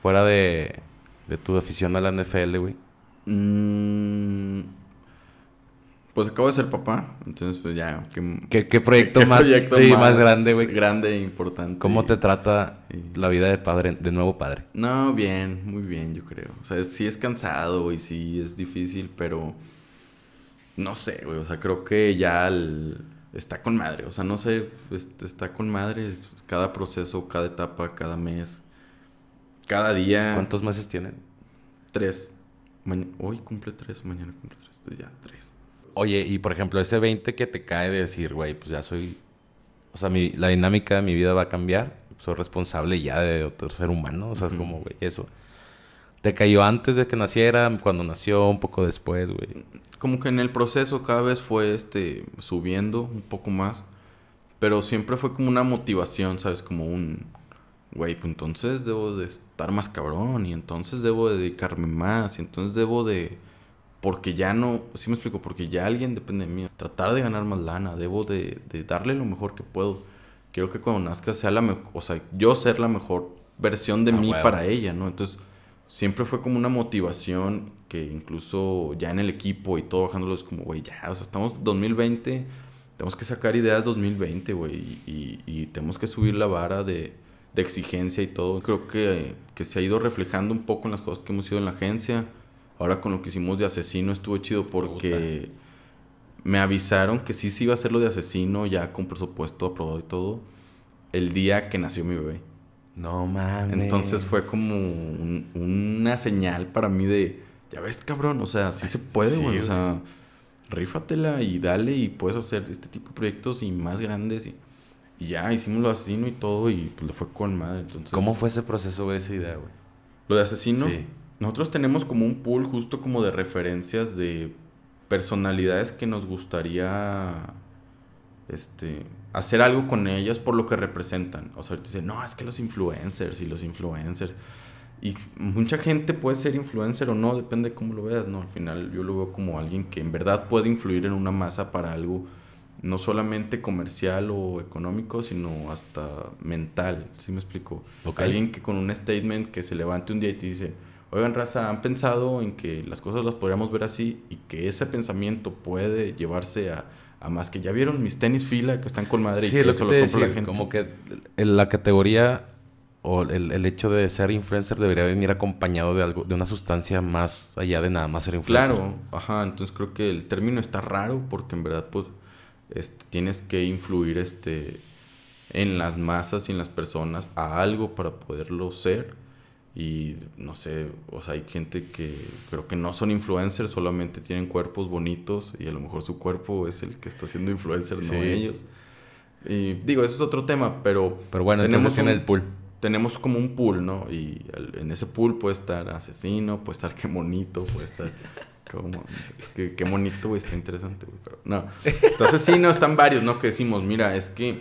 Fuera de, de tu afición a la NFL, güey. Mm, pues acabo de ser papá, entonces pues ya. ¿Qué, ¿Qué, qué proyecto qué más, proyecto sí, más, grande, güey? Grande e importante. ¿Cómo te trata y- la vida de padre, de nuevo padre? No, bien, muy bien, yo creo. O sea, sí es cansado y sí es difícil, pero no sé, güey. O sea, creo que ya el- está con madre. O sea, no sé, está con madre. Cada proceso, cada etapa, cada mes, cada día. ¿Cuántos meses tienen? Tres. Hoy cumple tres, mañana cumple tres. Ya, tres. Oye, y por ejemplo, ese 20 que te cae de decir, güey, pues ya soy... O sea, mi- la dinámica de mi vida va a cambiar. Soy responsable ya de otro ser humano. O sea, es Ujú. como, güey, eso. ¿Te cayó antes de que naciera? ¿Cuando nació? ¿Un poco después, güey? como que en el proceso cada vez fue este subiendo un poco más, pero siempre fue como una motivación, ¿sabes? Como un güey, pues entonces debo de estar más cabrón y entonces debo de dedicarme más y entonces debo de porque ya no, sí me explico, porque ya alguien depende de mí, tratar de ganar más lana, debo de, de darle lo mejor que puedo. Quiero que cuando nazca sea la mejor, o sea, yo ser la mejor versión de Ah, mí huevo. para ella, ¿no? Entonces, siempre fue como una motivación que incluso ya en el equipo y todo bajándolos como, güey, ya, o sea, estamos 2020, tenemos que sacar ideas 2020, güey, y, y- y tenemos que subir la vara de, de exigencia y todo. Creo que, que se ha ido reflejando un poco en las cosas que hemos ido en la agencia. Ahora con lo que hicimos de asesino estuvo chido porque me avisaron que sí se iba a hacer lo de asesino ya con presupuesto aprobado y todo el día que nació mi bebé. No mames. Entonces fue como un- una señal para mí de, ya ves, cabrón, o sea, sí se puede, Sí, o sea, rífatela y dale y puedes hacer este tipo de proyectos y más grandes y, y ya hicimos lo de asesino y todo y pues le fue con madre, entonces. ¿Cómo fue ese proceso, güey, esa idea, güey? Lo de asesino, Sí. Nosotros tenemos como un pool justo como de referencias de personalidades que nos gustaría este hacer algo con ellas por lo que representan. O sea, ahorita dicen, no, es que los influencers y los influencers. Y mucha gente puede ser influencer o no, depende de cómo lo veas, ¿no? Al final yo lo veo como alguien que en verdad puede influir en una masa para algo no solamente comercial o económico, sino hasta mental, ¿sí me explico? Alguien que con un statement que se levante un día y te dice, oigan, raza, ¿han pensado en que las cosas las podríamos ver así y que ese pensamiento puede llevarse a, a más que ya vieron mis tenis fila que están con madre y Sí, que es lo eso que te lo compra la gente? como que en la categoría o el, el hecho de ser influencer debería venir acompañado de algo, de una sustancia más allá de nada más ser influencer. Claro, ajá, entonces creo que el término está raro porque en verdad pues este, tienes que influir este en las masas y en las personas a algo para poderlo ser Y no sé, o sea, hay gente que creo que no son influencers, solamente tienen cuerpos bonitos y a lo mejor su cuerpo es el que está siendo influencer, Sí. no ellos. Y digo, eso es otro tema, pero... Pero bueno, entonces tiene el pool. Tenemos como un pool, ¿no? Y en ese pool puede estar asesino, puede estar qué bonito, puede estar... Como, es que qué bonito, güey, está interesante, güey. Pero no. Está asesino, están varios, ¿no? Que decimos, mira, es que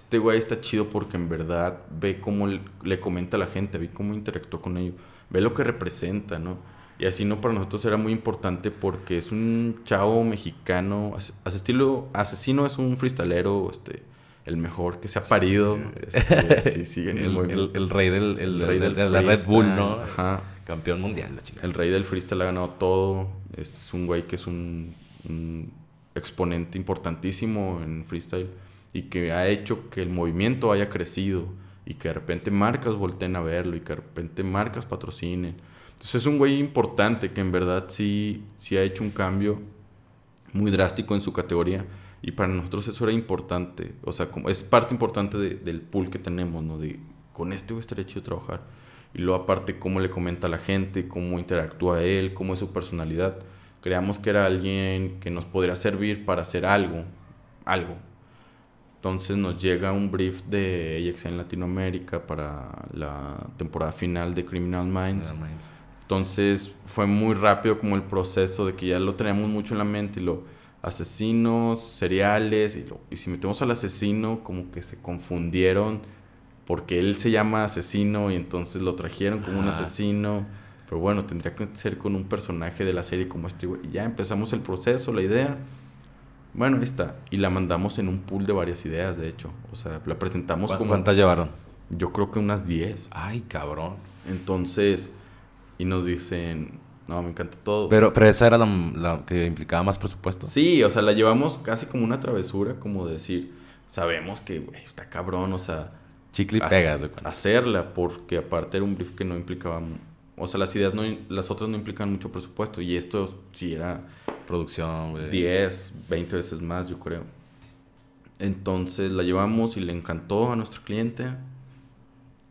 este güey está chido porque en verdad ve cómo le, comenta a la gente, ve cómo interactuó con ellos, ve lo que representa, ¿no? Y así no para nosotros era muy importante porque es un chavo mexicano, as- as- estilo asesino es un freestalero, este, el mejor que se ha parido. Este, sí, en el, El, movimiento. el- rey del, el- rey del- de la Red Bull, ¿no? ajá. Campeón mundial, la chingada. El rey del freestyle ha ganado todo. Este es un güey que es un, un exponente importantísimo en freestyle y que ha hecho que el movimiento haya crecido y que de repente marcas volteen a verlo y que de repente marcas patrocinen. Entonces es un güey importante que en verdad sí, sí ha hecho un cambio muy drástico en su categoría y para nosotros eso era importante. O sea, como es parte importante de- del pool que tenemos, ¿no? De con este güey estaría chido trabajar. Y luego aparte cómo le comenta a la gente, cómo interactúa él, cómo es su personalidad. Creamos que era alguien que nos podría servir para hacer algo, algo. Entonces nos llega un brief de AXA en Latinoamérica para la temporada final de Criminal Minds. Entonces fue muy rápido como el proceso de que ya lo teníamos mucho en la mente y lo asesinos, seriales y, lo, y si metemos al asesino como que se confundieron porque él se llama asesino y entonces lo trajeron como un asesino. Pero bueno, tendría que ser con un personaje de la serie como este güey. Y ya empezamos el proceso, la idea. Bueno, ahí está. Y la mandamos en un pool de varias ideas, de hecho. O sea, la presentamos ¿Cu- como... ¿Cuántas llevaron? Yo creo que unas 10. Ay, cabrón. Entonces, y nos dicen, no, me encanta todo. Pero, pero esa era la, la que implicaba más presupuesto. Sí, o sea, la llevamos casi como una travesura, como decir, sabemos que, está cabrón, o sea... Chicle y pegas. Hacerla, porque aparte era un brief que no implicaba... O sea, las ideas no... Las otras no implican mucho presupuesto, y esto sí era Producción, güey. 10, 20 veces más, yo creo. Entonces la llevamos y le encantó a nuestro cliente.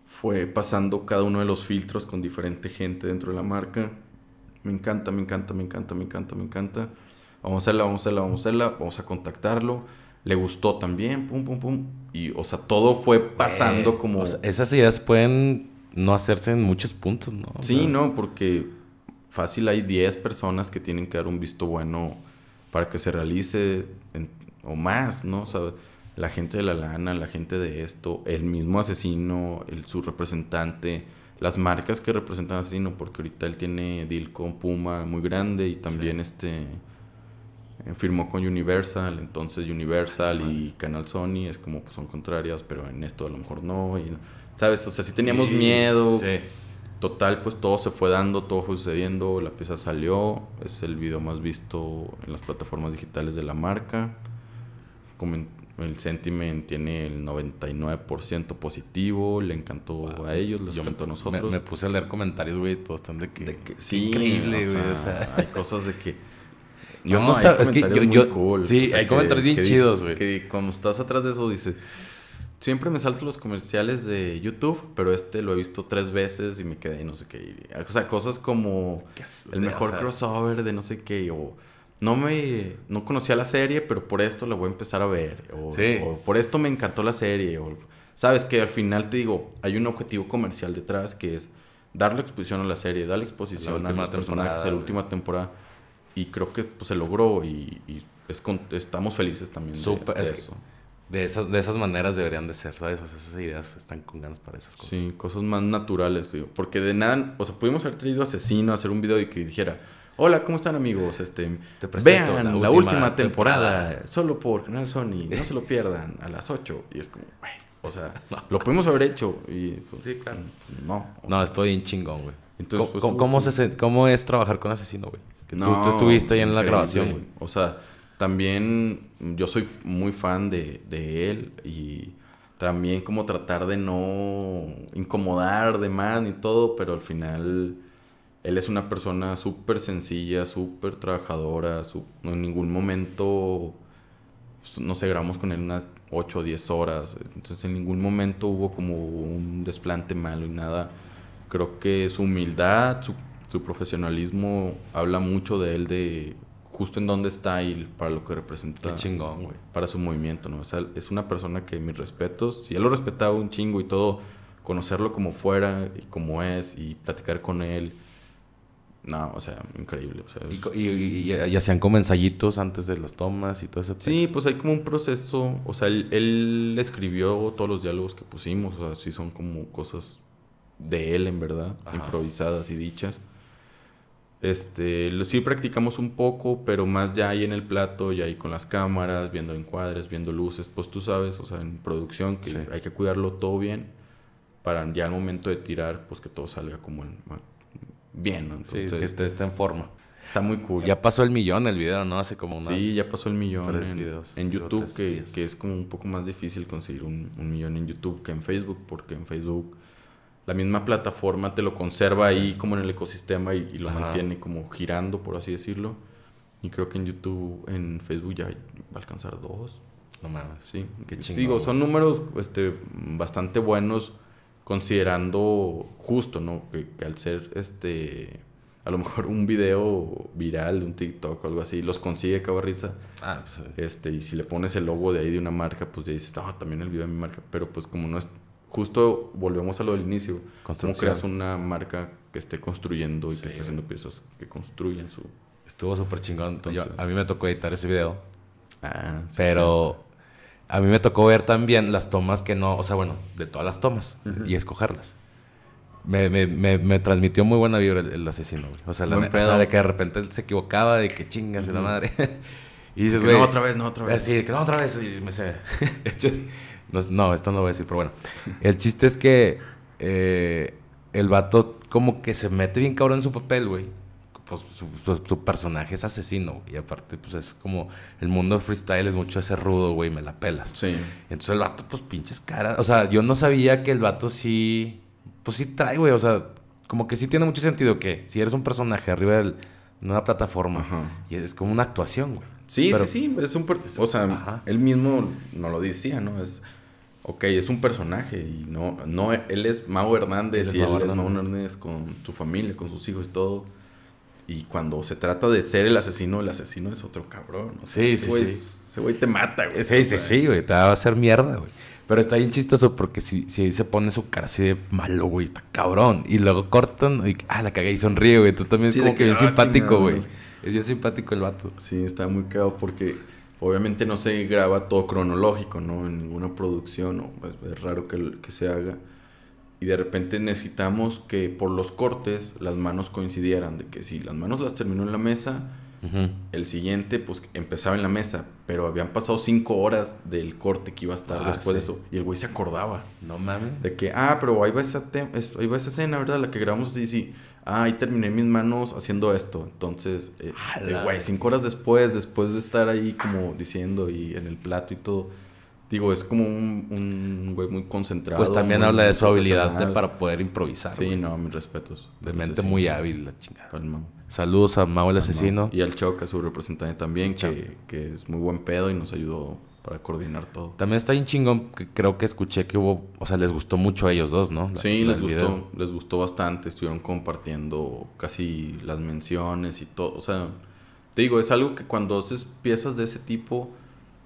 Fue pasando cada uno de los filtros con diferente gente dentro de la marca. Me encanta, me encanta, me encanta, me encanta, me encanta. Vamos a hacerla, vamos a hacerla, vamos a hacerla. Vamos a contactarlo. Le gustó también, pum, pum, pum. Y, o sea, todo fue pasando Eh, como... o sea, esas ideas pueden no hacerse en muchos puntos, ¿no? O Sí, sea, no, porque fácil hay 10 personas que tienen que dar un visto bueno para que se realice en- o más, ¿no? O sea, la gente de la lana, la gente de esto, el mismo asesino, el, su representante, las marcas que representan al asesino, porque ahorita él tiene deal con Puma muy grande y también este eh, firmó con Universal, entonces Universal y Canal Sony es como pues son contrarias, pero en esto a lo mejor no, y, ¿sabes? O sea, si teníamos sí, miedo, Sí. Total, pues todo se fue dando, todo fue sucediendo, la pieza salió, es el video más visto en las plataformas digitales de la marca. El sentiment tiene el 99% positivo, le encantó a ellos, les Yo encantó a nosotros. Me, puse a leer comentarios, güey, todos están de que... De que- sí, increíble, o güey, sea, o sea... hay cosas de que... Yo no sab- es que yo- yo- cool, sí, hay comentarios bien chidos, güey. Que cuando estás atrás de eso dices... Siempre me salto los comerciales de YouTube, pero este lo he visto tres veces y me quedé y no sé qué. O sea, cosas como el mejor crossover de no sé qué. O no me... No conocía la serie, pero por esto la voy a empezar a ver. O, Sí. o por esto me encantó la serie. O, Sabes que al final te digo, hay un objetivo comercial detrás que es darle exposición a la serie, darle exposición a los personajes, a la última temporada. Y creo que pues, se logró y, y es con- estamos felices también de- Súper, de, es que- eso. De esas, de esas maneras deberían de ser, ¿sabes? O sea, esas ideas están con ganas para esas cosas. Sí, cosas más naturales, digo. Porque de nada, o sea, pudimos haber traído asesino a hacer un video y que dijera, hola, ¿cómo están amigos? Este, Te vean la la, última última, temporada, temporada. solo por Canal Sony, no se lo pierdan, a las 8. Y es como, güey, o sea, lo pudimos haber hecho y pues, Sí, claro. no. No, estoy bien chingón, güey. Entonces, ¿Cómo, pues, cómo- tú- cómo se sen- ¿Cómo es trabajar con Asesino, güey? Que tú- No, tú, estuviste ahí en la grabación, güey. O sea, también yo soy muy fan de, de él y también como tratar de no incomodar de más ni todo, pero al final él es una persona súper sencilla, súper trabajadora, en ningún momento, pues, no sé, grabamos con él unas 8 o 10 horas, entonces en ningún momento hubo como un desplante malo y nada. creo que su humildad, su, su profesionalismo habla mucho de él, de justo en dónde está y para lo que representa. Qué chingón, güey. Para su movimiento, ¿no? O sea, es una persona que mis respetos, si él lo respetaba un chingo y todo, conocerlo como fuera y como es y platicar con él. No, o sea, increíble. o sea, Y, y- y- y- y hacían como ensayitos antes de las tomas y todo ese Sí, pues hay como un proceso, o sea, él, él escribió todos los diálogos que pusimos, o sea, sí son como cosas de él en verdad, Ajá. improvisadas y dichas. Este, lo- sí practicamos un poco, pero más ya ahí en el plato, ya ahí con las cámaras, viendo encuadres, viendo luces, pues tú sabes, o sea, en producción que Sí. hay que cuidarlo todo bien para ya al momento de tirar, pues que todo salga como en- bien, ¿no? Sí, Entonces, que esté, esté en forma. está muy cool. Ya pasó el millón el video, ¿no? Hace como unas... Sí, ya pasó el millón tres en, videos, en creo, YouTube, tres que, que es como un poco más difícil conseguir un, un millón en YouTube que en Facebook, porque en Facebook la misma plataforma te lo conserva ahí como en el ecosistema y, y lo Ajá. mantiene como girando, por así decirlo. Y creo que en YouTube, en Facebook ya va a alcanzar dos. No mames. Sí, Qué Digo, chingón. son números este, bastante buenos considerando justo, ¿no? Que, que al ser este a lo mejor un video viral de un TikTok o algo así, los consigue Cabarriza. Ah, pues, Este, y si le pones el logo de ahí de una marca, pues ya dices, no, también el video de mi marca. Pero pues como no es, justo volvemos a lo del inicio. ¿Cómo creas una marca que esté construyendo y Sí, que esté haciendo piezas que construyen su... estuvo súper chingón. Yo- a mí me tocó editar ese video. Ah, sí, Pero a mí me tocó ver también las tomas que no, o sea, bueno, de todas las tomas y escogerlas. Me, me, me, me transmitió muy buena vibra el, el asesino, güey. O sea, la o sea, de que de repente él se equivocaba, de que chingas la madre. y dices, güey. no, otra vez, no, otra vez. Sí, que no, otra vez. Y me sé. no, no, esto no lo voy a decir, pero bueno. El chiste es que eh, el vato como que se mete bien cabrón en su papel, güey. Pues su, su- su personaje es asesino, güey. Y aparte, pues es como el mundo de freestyle es mucho ese rudo, güey, me la pelas. Sí. Entonces el vato, pues pinches caras. O sea, yo no sabía que el vato sí. Pues sí trae, güey. O sea, como que sí tiene mucho sentido que si eres un personaje arriba de una plataforma Ajá. y es como una actuación, güey. Sí, Pero- sí, sí, es un... o sea, Ajá. él mismo no lo decía, ¿no? Es... Ok, es un personaje y no... no él es Mau Hernández Él es y Mau él es Mau Hernández. Con su familia, con sus hijos y todo. Y cuando se trata de ser el asesino, el asesino es otro cabrón. o sea, Sí, ese sí, güey sí. es- Ese güey te mata, güey. Sí, sí, sí, güey. Te va a hacer mierda, güey. Pero está bien chistoso porque si, si se pone su cara así de malo, güey, está cabrón. Y luego cortan y, ah, la cagué y sonríe, güey. Entonces también es Sí, como que que, bien ah, simpático, güey. Es bien simpático el vato. Sí, está muy cagado porque obviamente no se graba todo cronológico, ¿no? En ninguna producción, o es, es raro que, que se haga. Y de repente necesitamos que por los cortes las manos coincidieran, de que si las manos las terminó en la mesa, El siguiente pues empezaba en la mesa, pero habían pasado cinco horas del corte que iba a estar Ah, después de sí. eso. Y el güey se acordaba. No mames. De que, ah, pero ahí va esa, ahí va esa escena, ¿verdad? La que grabamos así, sí. Ah, ahí terminé mis manos haciendo esto. Entonces, eh, eh, güey, cinco horas después, después de estar ahí como diciendo y en el plato y todo. Digo, es como un, un güey muy concentrado. Pues también habla de su habilidad de- para poder improvisar. Sí, güey. no, mis respetos. De mente sí, muy hábil, la chingada. Mau. Saludos a Mau el asesino. Y al Choca, su representante también, que, que es muy buen pedo y nos ayudó para coordinar todo. También está bien chingón, que creo que escuché que hubo, o sea, les gustó mucho a ellos dos, ¿no? La- Sí, la- les gustó, video. les gustó bastante, estuvieron compartiendo casi las menciones y todo, o sea, te digo, es algo que cuando haces piezas de ese tipo,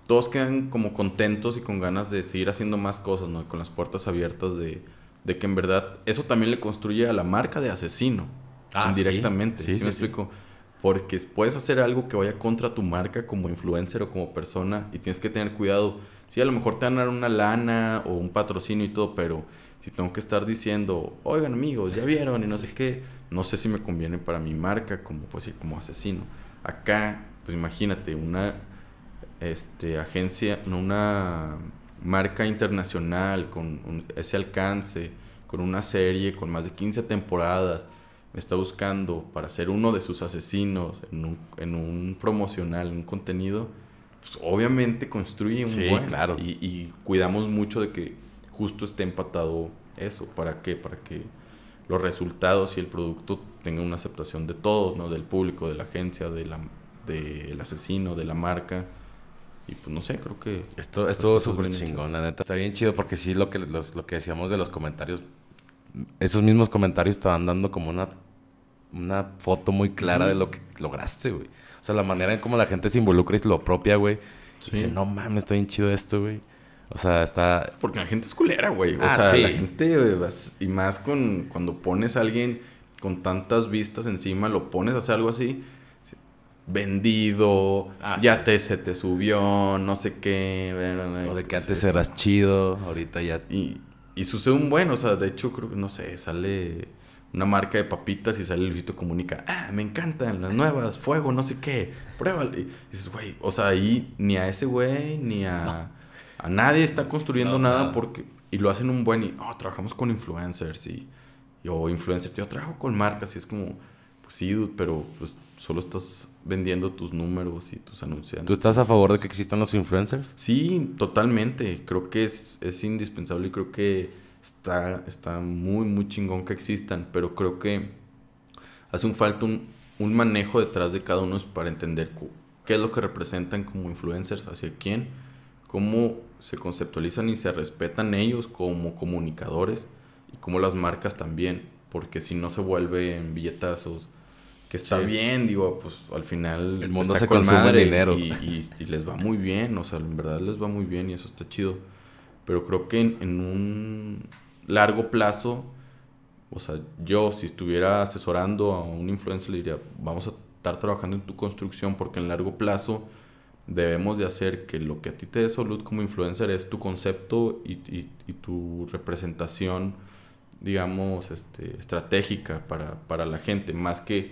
todos quedan como contentos y con ganas de seguir haciendo más cosas, ¿no? Con las puertas abiertas de, de que en verdad eso también le construye a la marca de asesino, Ah, indirectamente, Sí, ¿sí, sí, me explico? Porque puedes hacer algo que vaya contra tu marca como influencer o como persona y tienes que tener cuidado. Sí, a lo mejor te van a dar una lana o un patrocinio y todo, pero si tengo que estar diciendo, oigan amigos, ya vieron y no sé qué, no sé si me conviene para mi marca como, pues, como asesino. Acá, pues imagínate, una este, agencia, no, una marca internacional con un- ese alcance, con una serie con más de 15 temporadas, está buscando para ser uno de sus asesinos en un, en un promocional, un contenido, pues obviamente construye un Sí, buen. claro. Y, y cuidamos mucho de que justo esté empatado eso. ¿Para qué? Para que los resultados y el producto tengan una aceptación de todos, ¿no? Del público, de la agencia, de la, del asesino, de la marca. Y pues no sé, creo que... Esto estuvo súper chingón, la neta. Está bien chido porque sí, lo que, los- lo que decíamos de los comentarios esos mismos comentarios te van dando como una, una foto muy clara de lo que lograste, güey. O sea, la manera en cómo la gente se involucra y lo propia, güey. Dice, no mames, está bien chido esto, güey. O sea, está... Porque la gente es culera, güey. O Ah, sea, sí. la gente, vas- y más con cuando pones a alguien con tantas vistas encima, lo pones a hacer algo así, vendido, Ah, ya sí. te, se te subió, no sé qué. O de que antes es- eras chido, ahorita ya... Y, y sucede un buen, o sea, de hecho, creo que, no sé, sale una marca de papitas y sale Luisito Comunica, ah, me encantan las nuevas, fuego, no sé qué, pruébalo. Y dices, güey, o sea, ahí ni a ese güey, ni a, a nadie está construyendo No, nada nada. porque, y lo hacen un buen, y, oh, trabajamos con influencers y, yo, influencers, yo trabajo con marcas y es como, pues sí, dude, pero pues solo estás vendiendo tus números y tus anunciantes. ¿Tú estás a favor de que existan los influencers? Sí, totalmente. Creo que es, es indispensable y creo que está, está muy, muy chingón que existan, pero creo que hace un falta un, un manejo detrás de cada uno para entender qué es lo que representan como influencers, hacia quién, cómo se conceptualizan y se respetan ellos como comunicadores y cómo las marcas también, porque si no se vuelven billetazos. Que está Sí. bien, digo, pues al final El mundo se con consume madre dinero. Y, y- y les va muy bien, o sea, en verdad les va muy bien y eso está chido. Pero creo que en, en un largo plazo, o sea, yo si estuviera asesorando a un influencer le diría, vamos a estar trabajando en tu construcción porque en largo plazo debemos de hacer que lo que a ti te dé salud como influencer es tu concepto y, y- y tu representación, digamos, este, estratégica para, para la gente, más que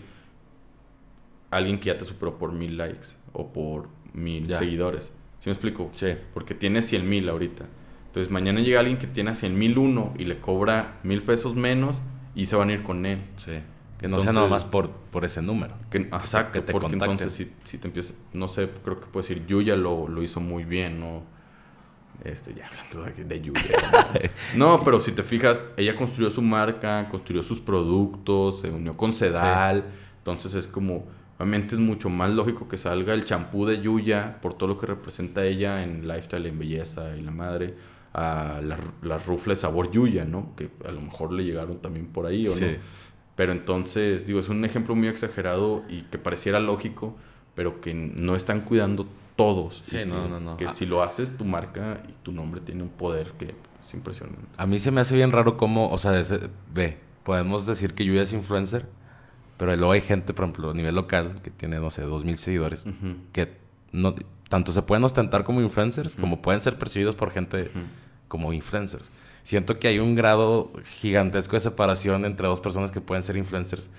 alguien que ya te superó por mil likes o por mil Ya. seguidores. ¿Sí me explico? Sí. Porque tiene 100 mil ahorita. Entonces mañana llega alguien que tiene 100 mil uno y le cobra mil pesos menos y se van a ir con él. Sí. Que no sea nada más por, por ese número. Que, exacto, que te porque contacten. entonces si, si te empiezas, no sé, creo que puedo decir, Yuya lo, lo hizo muy bien, ¿no? Este, ya hablando de, de Yuya. ¿no? no, pero si te fijas, ella construyó su marca, construyó sus productos, se unió con Sedal, entonces es como, obviamente es mucho más lógico que salga el champú de Yuya por todo lo que representa ella en lifestyle, en belleza y la madre, a las las rufles sabor Yuya, ¿no? Que a lo mejor le llegaron también por ahí, ¿o Sí. no? Pero entonces, digo, es un ejemplo muy exagerado y que pareciera lógico, pero que no están cuidando todos. Sí, Y no, que- no, no. Que Ah. si lo haces, tu marca y tu nombre tiene un poder que es impresionante. A mí se me hace bien raro cómo, o sea, ese- ve, podemos decir que Yuya es influencer, pero luego hay gente, por ejemplo, a nivel local, que tiene, no sé, dos mil seguidores, Ujú. que no, tanto se pueden ostentar como influencers, como pueden ser percibidos por gente como influencers. Siento que hay un grado gigantesco de separación entre dos personas que pueden ser influencers.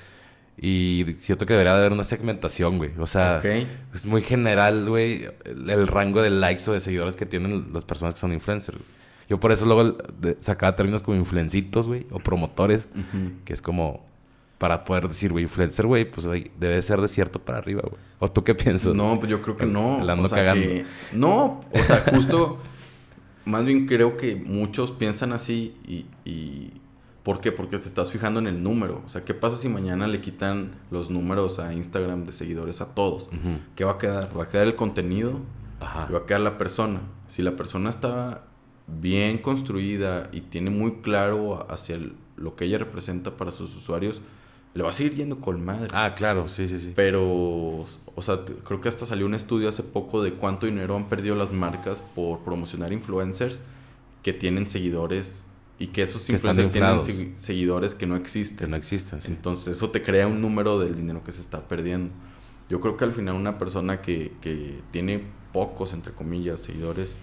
Y siento que debería haber una segmentación, güey. O sea, es muy general, güey, el, el rango de likes o de seguidores que tienen las personas que son influencers. güey. Yo por eso luego sacaba términos como influencitos, güey, o promotores, que es como para poder decir, güey, influencer, güey, pues debe ser de cierto para arriba, güey. ¿O tú qué piensas? No, pues yo creo que no. La ando o sea, cagando. que- no, o sea, justo, más bien creo que muchos piensan así y, y- ¿Por qué? Porque te estás fijando en el número. O sea, ¿qué pasa si mañana le quitan los números a Instagram de seguidores a todos? ¿Qué va a quedar? ¿Va a quedar el contenido? Ajá. y va a quedar la persona. Si la persona está bien construida y tiene muy claro hacia el- lo que ella representa para sus usuarios, le va a seguir yendo con madre. Ah, claro, sí, sí, sí. Pero, o sea, creo que hasta salió un estudio hace poco de cuánto dinero han perdido las marcas por promocionar influencers que tienen seguidores y que esos Que influencers tienen seguidores que no Que existen. no existen. sí. Entonces eso te crea un número del dinero que se está perdiendo. Yo creo que al final una persona que, que tiene pocos, entre comillas, seguidores,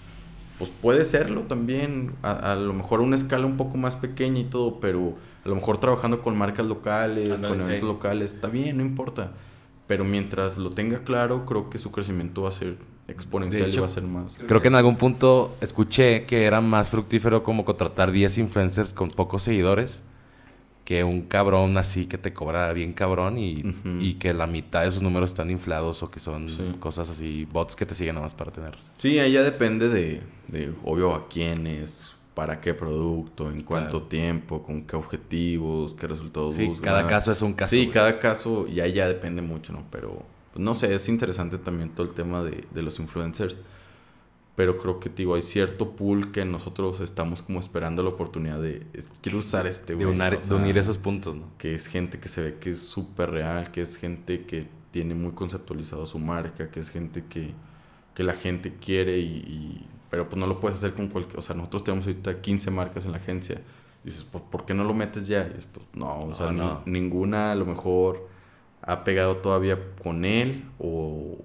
pues puede serlo también, a, a lo mejor a una escala un poco más pequeña y todo, pero a lo mejor trabajando con marcas locales, con sí. eventos locales, está bien, no importa. Pero mientras lo tenga claro, creo que su crecimiento va a ser exponencial hecho, y va a ser más. Creo que en algún punto escuché que era más fructífero como contratar 10 influencers con pocos seguidores que un cabrón así que te cobra bien cabrón y, y que la mitad de sus números están inflados o que son Sí. cosas así, bots que te siguen nada más para tenerlos. Sí, ahí ya depende de, de, obvio, a quiénes, para qué producto, en cuánto Claro. tiempo, con qué objetivos, qué resultados Sí, buscan. cada caso es un caso. Sí, güey. cada caso y ahí ya depende mucho, ¿no? Pero, pues, no sé, es interesante también todo el tema de, de los influencers. Pero creo que, digo, hay cierto pool que nosotros estamos como esperando la oportunidad de, es- quiero usar este, De, güey. unar- o de unir esos puntos, ¿no? que es gente que se ve que es súper real, que es gente que tiene muy conceptualizado su marca, que es gente que, que la gente quiere y, y- Pero pues no lo puedes hacer con cualquier... O sea, nosotros tenemos ahorita 15 marcas en la agencia. Dices, ¿por, por qué no lo metes ya? Y dices, pues, no, o sea, No, no. ni- ninguna a lo mejor ha pegado todavía con él o,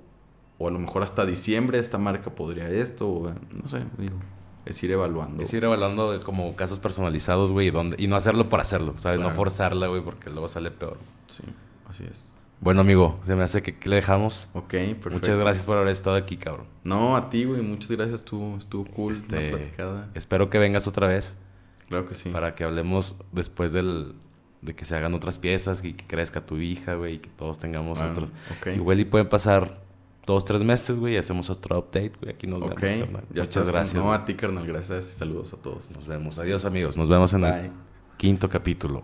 o a lo mejor hasta diciembre esta marca podría esto, o, no sé, digo, es ir evaluando. Es ir evaluando como casos personalizados, güey, y, dónde- y no hacerlo por hacerlo, ¿sabes? No forzarla, güey, porque luego sale peor. Sí, así es. Bueno, amigo, se me hace que ¿qué le dejamos. Ok, perfecto. Muchas gracias por haber estado aquí, cabrón. No, a ti, güey, muchas gracias, estuvo, estuvo cool, Este, una platicada. Espero que vengas otra vez Claro que sí. para que hablemos después del, de que se hagan otras piezas y que crezca tu hija, güey, y que todos tengamos otros. Igual y pueden pasar dos, tres meses, güey, y hacemos otro update, güey. Aquí nos Ok, vemos, carnal. ya Muchas estás. gracias. No, a ti, carnal, gracias y saludos a todos. Nos vemos. Adiós, amigos. Nos vemos en Bye. el quinto capítulo.